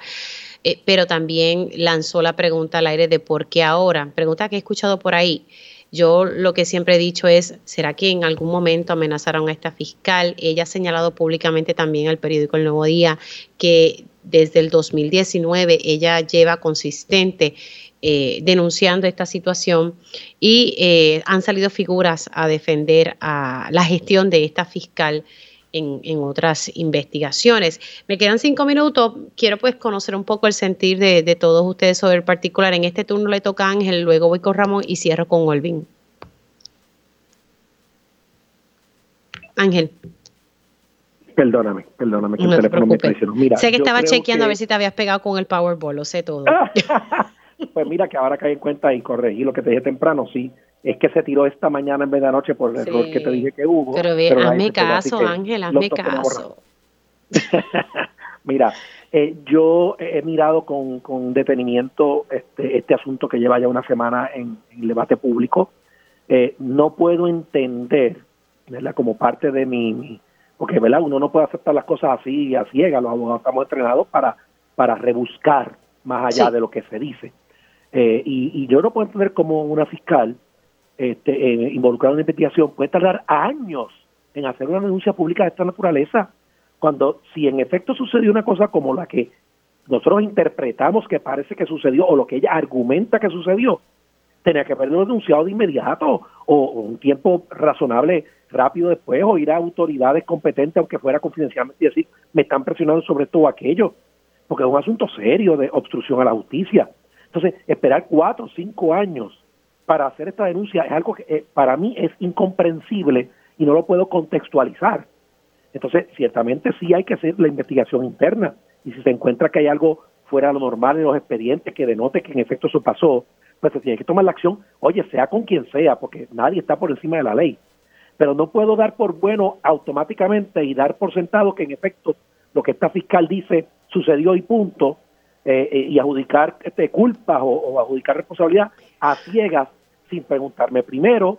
Eh, pero también lanzó la pregunta al aire de por qué ahora. Pregunta que he escuchado por ahí. Yo lo que siempre he dicho es, ¿será que en algún momento amenazaron a esta fiscal? Ella ha señalado públicamente también al periódico El Nuevo Día que desde el 2019 ella lleva consistente eh, denunciando esta situación y eh, han salido figuras a defender a la gestión de esta fiscal en, otras investigaciones. Me quedan cinco minutos. Quiero pues conocer un poco el sentir de, todos ustedes sobre el particular. En este turno le toca a Ángel, luego voy con Ramón y cierro con Olvin. Ángel. Perdóname, perdóname que el teléfono me Mira, sé que estaba chequeando a ver si te habías pegado con el Powerball, lo sé todo. (laughs) pues mira que ahora caí en cuenta y corregí lo que te dije temprano, sí, es que se tiró esta mañana en vez de anoche por el error que te dije que hubo. Pero, ve, hazme caso, Ángel, hazme caso. (laughs) Mira, eh, yo he mirado con, con detenimiento este, este asunto que lleva ya una semana en, el debate público. Eh, no puedo entender, ¿verdad? como parte de mi, porque ¿verdad? uno no puede aceptar las cosas así a ciegas, los abogados estamos entrenados para, para rebuscar más allá de lo que se dice. Eh, y, yo no puedo entender como una fiscal este, eh, involucrada en una investigación puede tardar años en hacer una denuncia pública de esta naturaleza, cuando si en efecto sucedió una cosa como la que nosotros interpretamos que parece que sucedió o lo que ella argumenta que sucedió, tenía que haberlo denunciado de inmediato o, un tiempo razonable rápido después o ir a autoridades competentes aunque fuera confidencialmente y decir me están presionando sobre todo aquello porque es un asunto serio de obstrucción a la justicia entonces esperar cuatro o cinco años para hacer esta denuncia es algo que eh, para mí es incomprensible y no lo puedo contextualizar entonces ciertamente sí hay que hacer la investigación interna y si se encuentra que hay algo fuera de lo normal en los expedientes que denote que en efecto eso pasó pues se tiene que tomar la acción, oye, sea con quien sea, porque nadie está por encima de la ley. Pero no puedo dar por bueno automáticamente y dar por sentado que en efecto lo que esta fiscal dice sucedió y punto, eh, eh, y adjudicar este, culpas o, adjudicar responsabilidad a ciegas sin preguntarme primero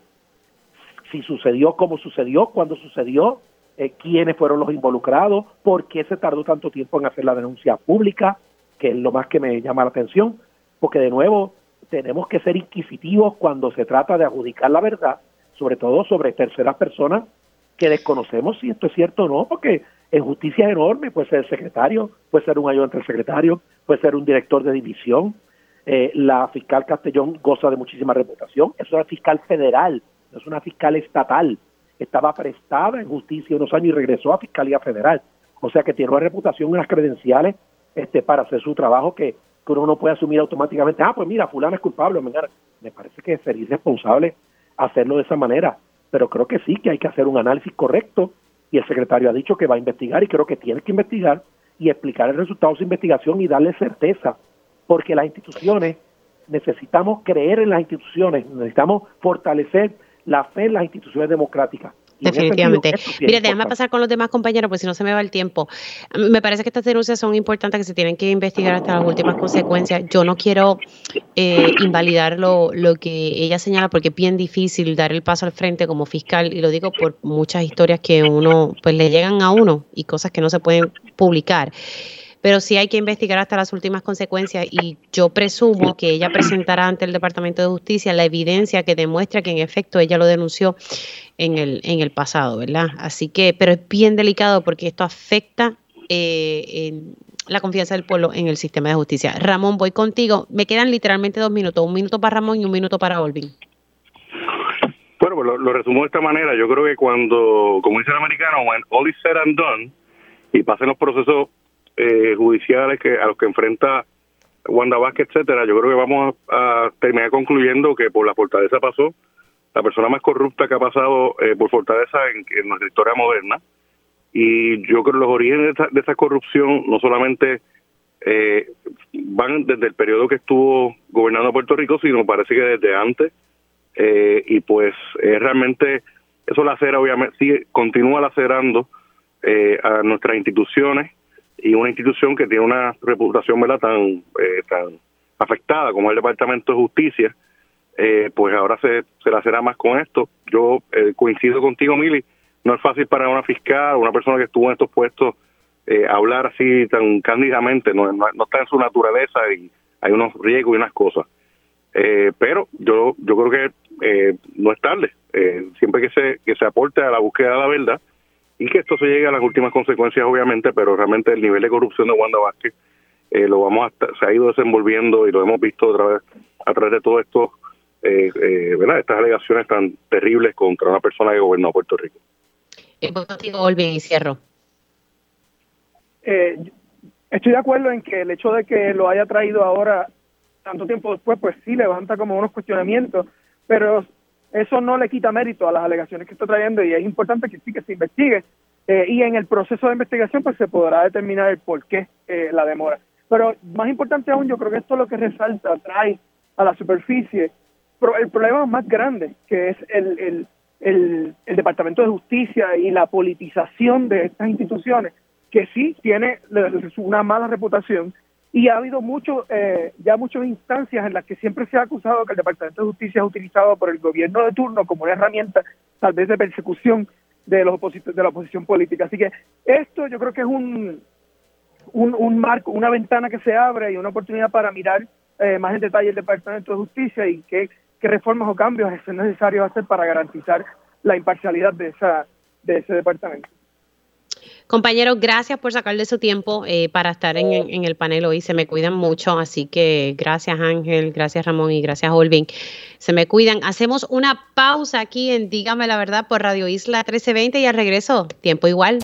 si sucedió, cómo sucedió, cuándo sucedió, eh, quiénes fueron los involucrados, por qué se tardó tanto tiempo en hacer la denuncia pública, que es lo más que me llama la atención, porque de nuevo tenemos que ser inquisitivos cuando se trata de adjudicar la verdad, sobre todo sobre terceras personas que desconocemos si esto es cierto o no, porque en justicia es enorme, puede ser el secretario, puede ser un ayudante del secretario, puede ser un director de división. Eh, la fiscal Castellón goza de muchísima reputación, es una fiscal federal, no es una fiscal estatal, estaba prestada en justicia unos años y regresó a Fiscalía Federal, o sea que tiene una reputación y unas credenciales este, para hacer su trabajo que que uno no puede asumir automáticamente, ah, pues mira, fulano es culpable. Me parece que sería irresponsable hacerlo de esa manera, pero creo que sí, que hay que hacer un análisis correcto y el secretario ha dicho que va a investigar y creo que tiene que investigar y explicar el resultado de su investigación y darle certeza, porque las instituciones, necesitamos creer en las instituciones, necesitamos fortalecer la fe en las instituciones democráticas. Definitivamente. Mire, déjame pasar con los demás compañeros, pues si no se me va el tiempo. Me parece que estas denuncias son importantes, que se tienen que investigar hasta las últimas consecuencias. Yo no quiero eh, invalidar lo, lo que ella señala, porque es bien difícil dar el paso al frente como fiscal, y lo digo por muchas historias que uno, pues le llegan a uno y cosas que no se pueden publicar pero sí hay que investigar hasta las últimas consecuencias y yo presumo que ella presentará ante el Departamento de Justicia la evidencia que demuestra que en efecto ella lo denunció en el, en el pasado, ¿verdad? Así que, pero es bien delicado porque esto afecta eh, la confianza del pueblo en el sistema de justicia. Ramón, voy contigo. Me quedan literalmente dos minutos, un minuto para Ramón y un minuto para Olvin. Bueno, pues lo, resumo de esta manera. Yo creo que cuando, como dice el americano, when all is said and done, y pasen los procesos eh, judiciales que a los que enfrenta Wanda Vázquez, etcétera, yo creo que vamos a, terminar concluyendo que por la fortaleza pasó la persona más corrupta que ha pasado eh, por fortaleza en, nuestra historia moderna. Y yo creo que los orígenes de esa, corrupción no solamente eh, van desde el periodo que estuvo gobernando Puerto Rico, sino parece que desde antes. y pues realmente eso lacera, obviamente, sigue, continúa lacerando a nuestras instituciones y una institución que tiene una reputación ¿verdad? tan eh, tan afectada como el Departamento de Justicia, eh, pues ahora se, se la será más con esto. Yo eh, coincido contigo, Mili, no es fácil para una fiscal una persona que estuvo en estos puestos hablar así tan cándidamente, no, no, está en su naturaleza y hay unos riesgos y unas cosas. pero yo yo creo que no es tarde. siempre que se, que se aporte a la búsqueda de la verdad, y que esto se llegue a las últimas consecuencias, obviamente, pero realmente el nivel de corrupción de Wanda Vázquez eh, lo vamos a, se ha ido desenvolviendo y lo hemos visto otra vez a través de todo esto, eh, eh, ¿verdad? Estas alegaciones tan terribles contra una persona que gobernó Puerto Rico. y cierro. estoy de acuerdo en que el hecho de que lo haya traído ahora, tanto tiempo después, pues sí levanta como unos cuestionamientos, pero eso no le quita mérito a las alegaciones que está trayendo y es importante que sí que se investigue eh, y en el proceso de investigación pues se podrá determinar el por qué eh, la demora. Pero más importante aún, yo creo que esto es lo que resalta, trae a la superficie el problema más grande, que es el, el, el, Departamento de Justicia y la politización de estas instituciones, que sí tiene una mala reputación y ha habido mucho, eh, ya muchas instancias en las que siempre se ha acusado que el Departamento de Justicia es utilizado por el gobierno de turno como una herramienta tal vez de persecución de los de la oposición política. Así que esto yo creo que es un, un, un marco, una ventana que se abre y una oportunidad para mirar eh, más en detalle el Departamento de Justicia y qué, qué reformas o cambios es necesario hacer para garantizar la imparcialidad de esa de ese departamento. Compañeros, gracias por sacarle su tiempo eh, para estar en, el panel hoy. Se me cuidan mucho, así que gracias Ángel, gracias Ramón y gracias Olvin. Se me cuidan. Hacemos una pausa aquí en Dígame la verdad por Radio Isla 1320 y al regreso, tiempo igual.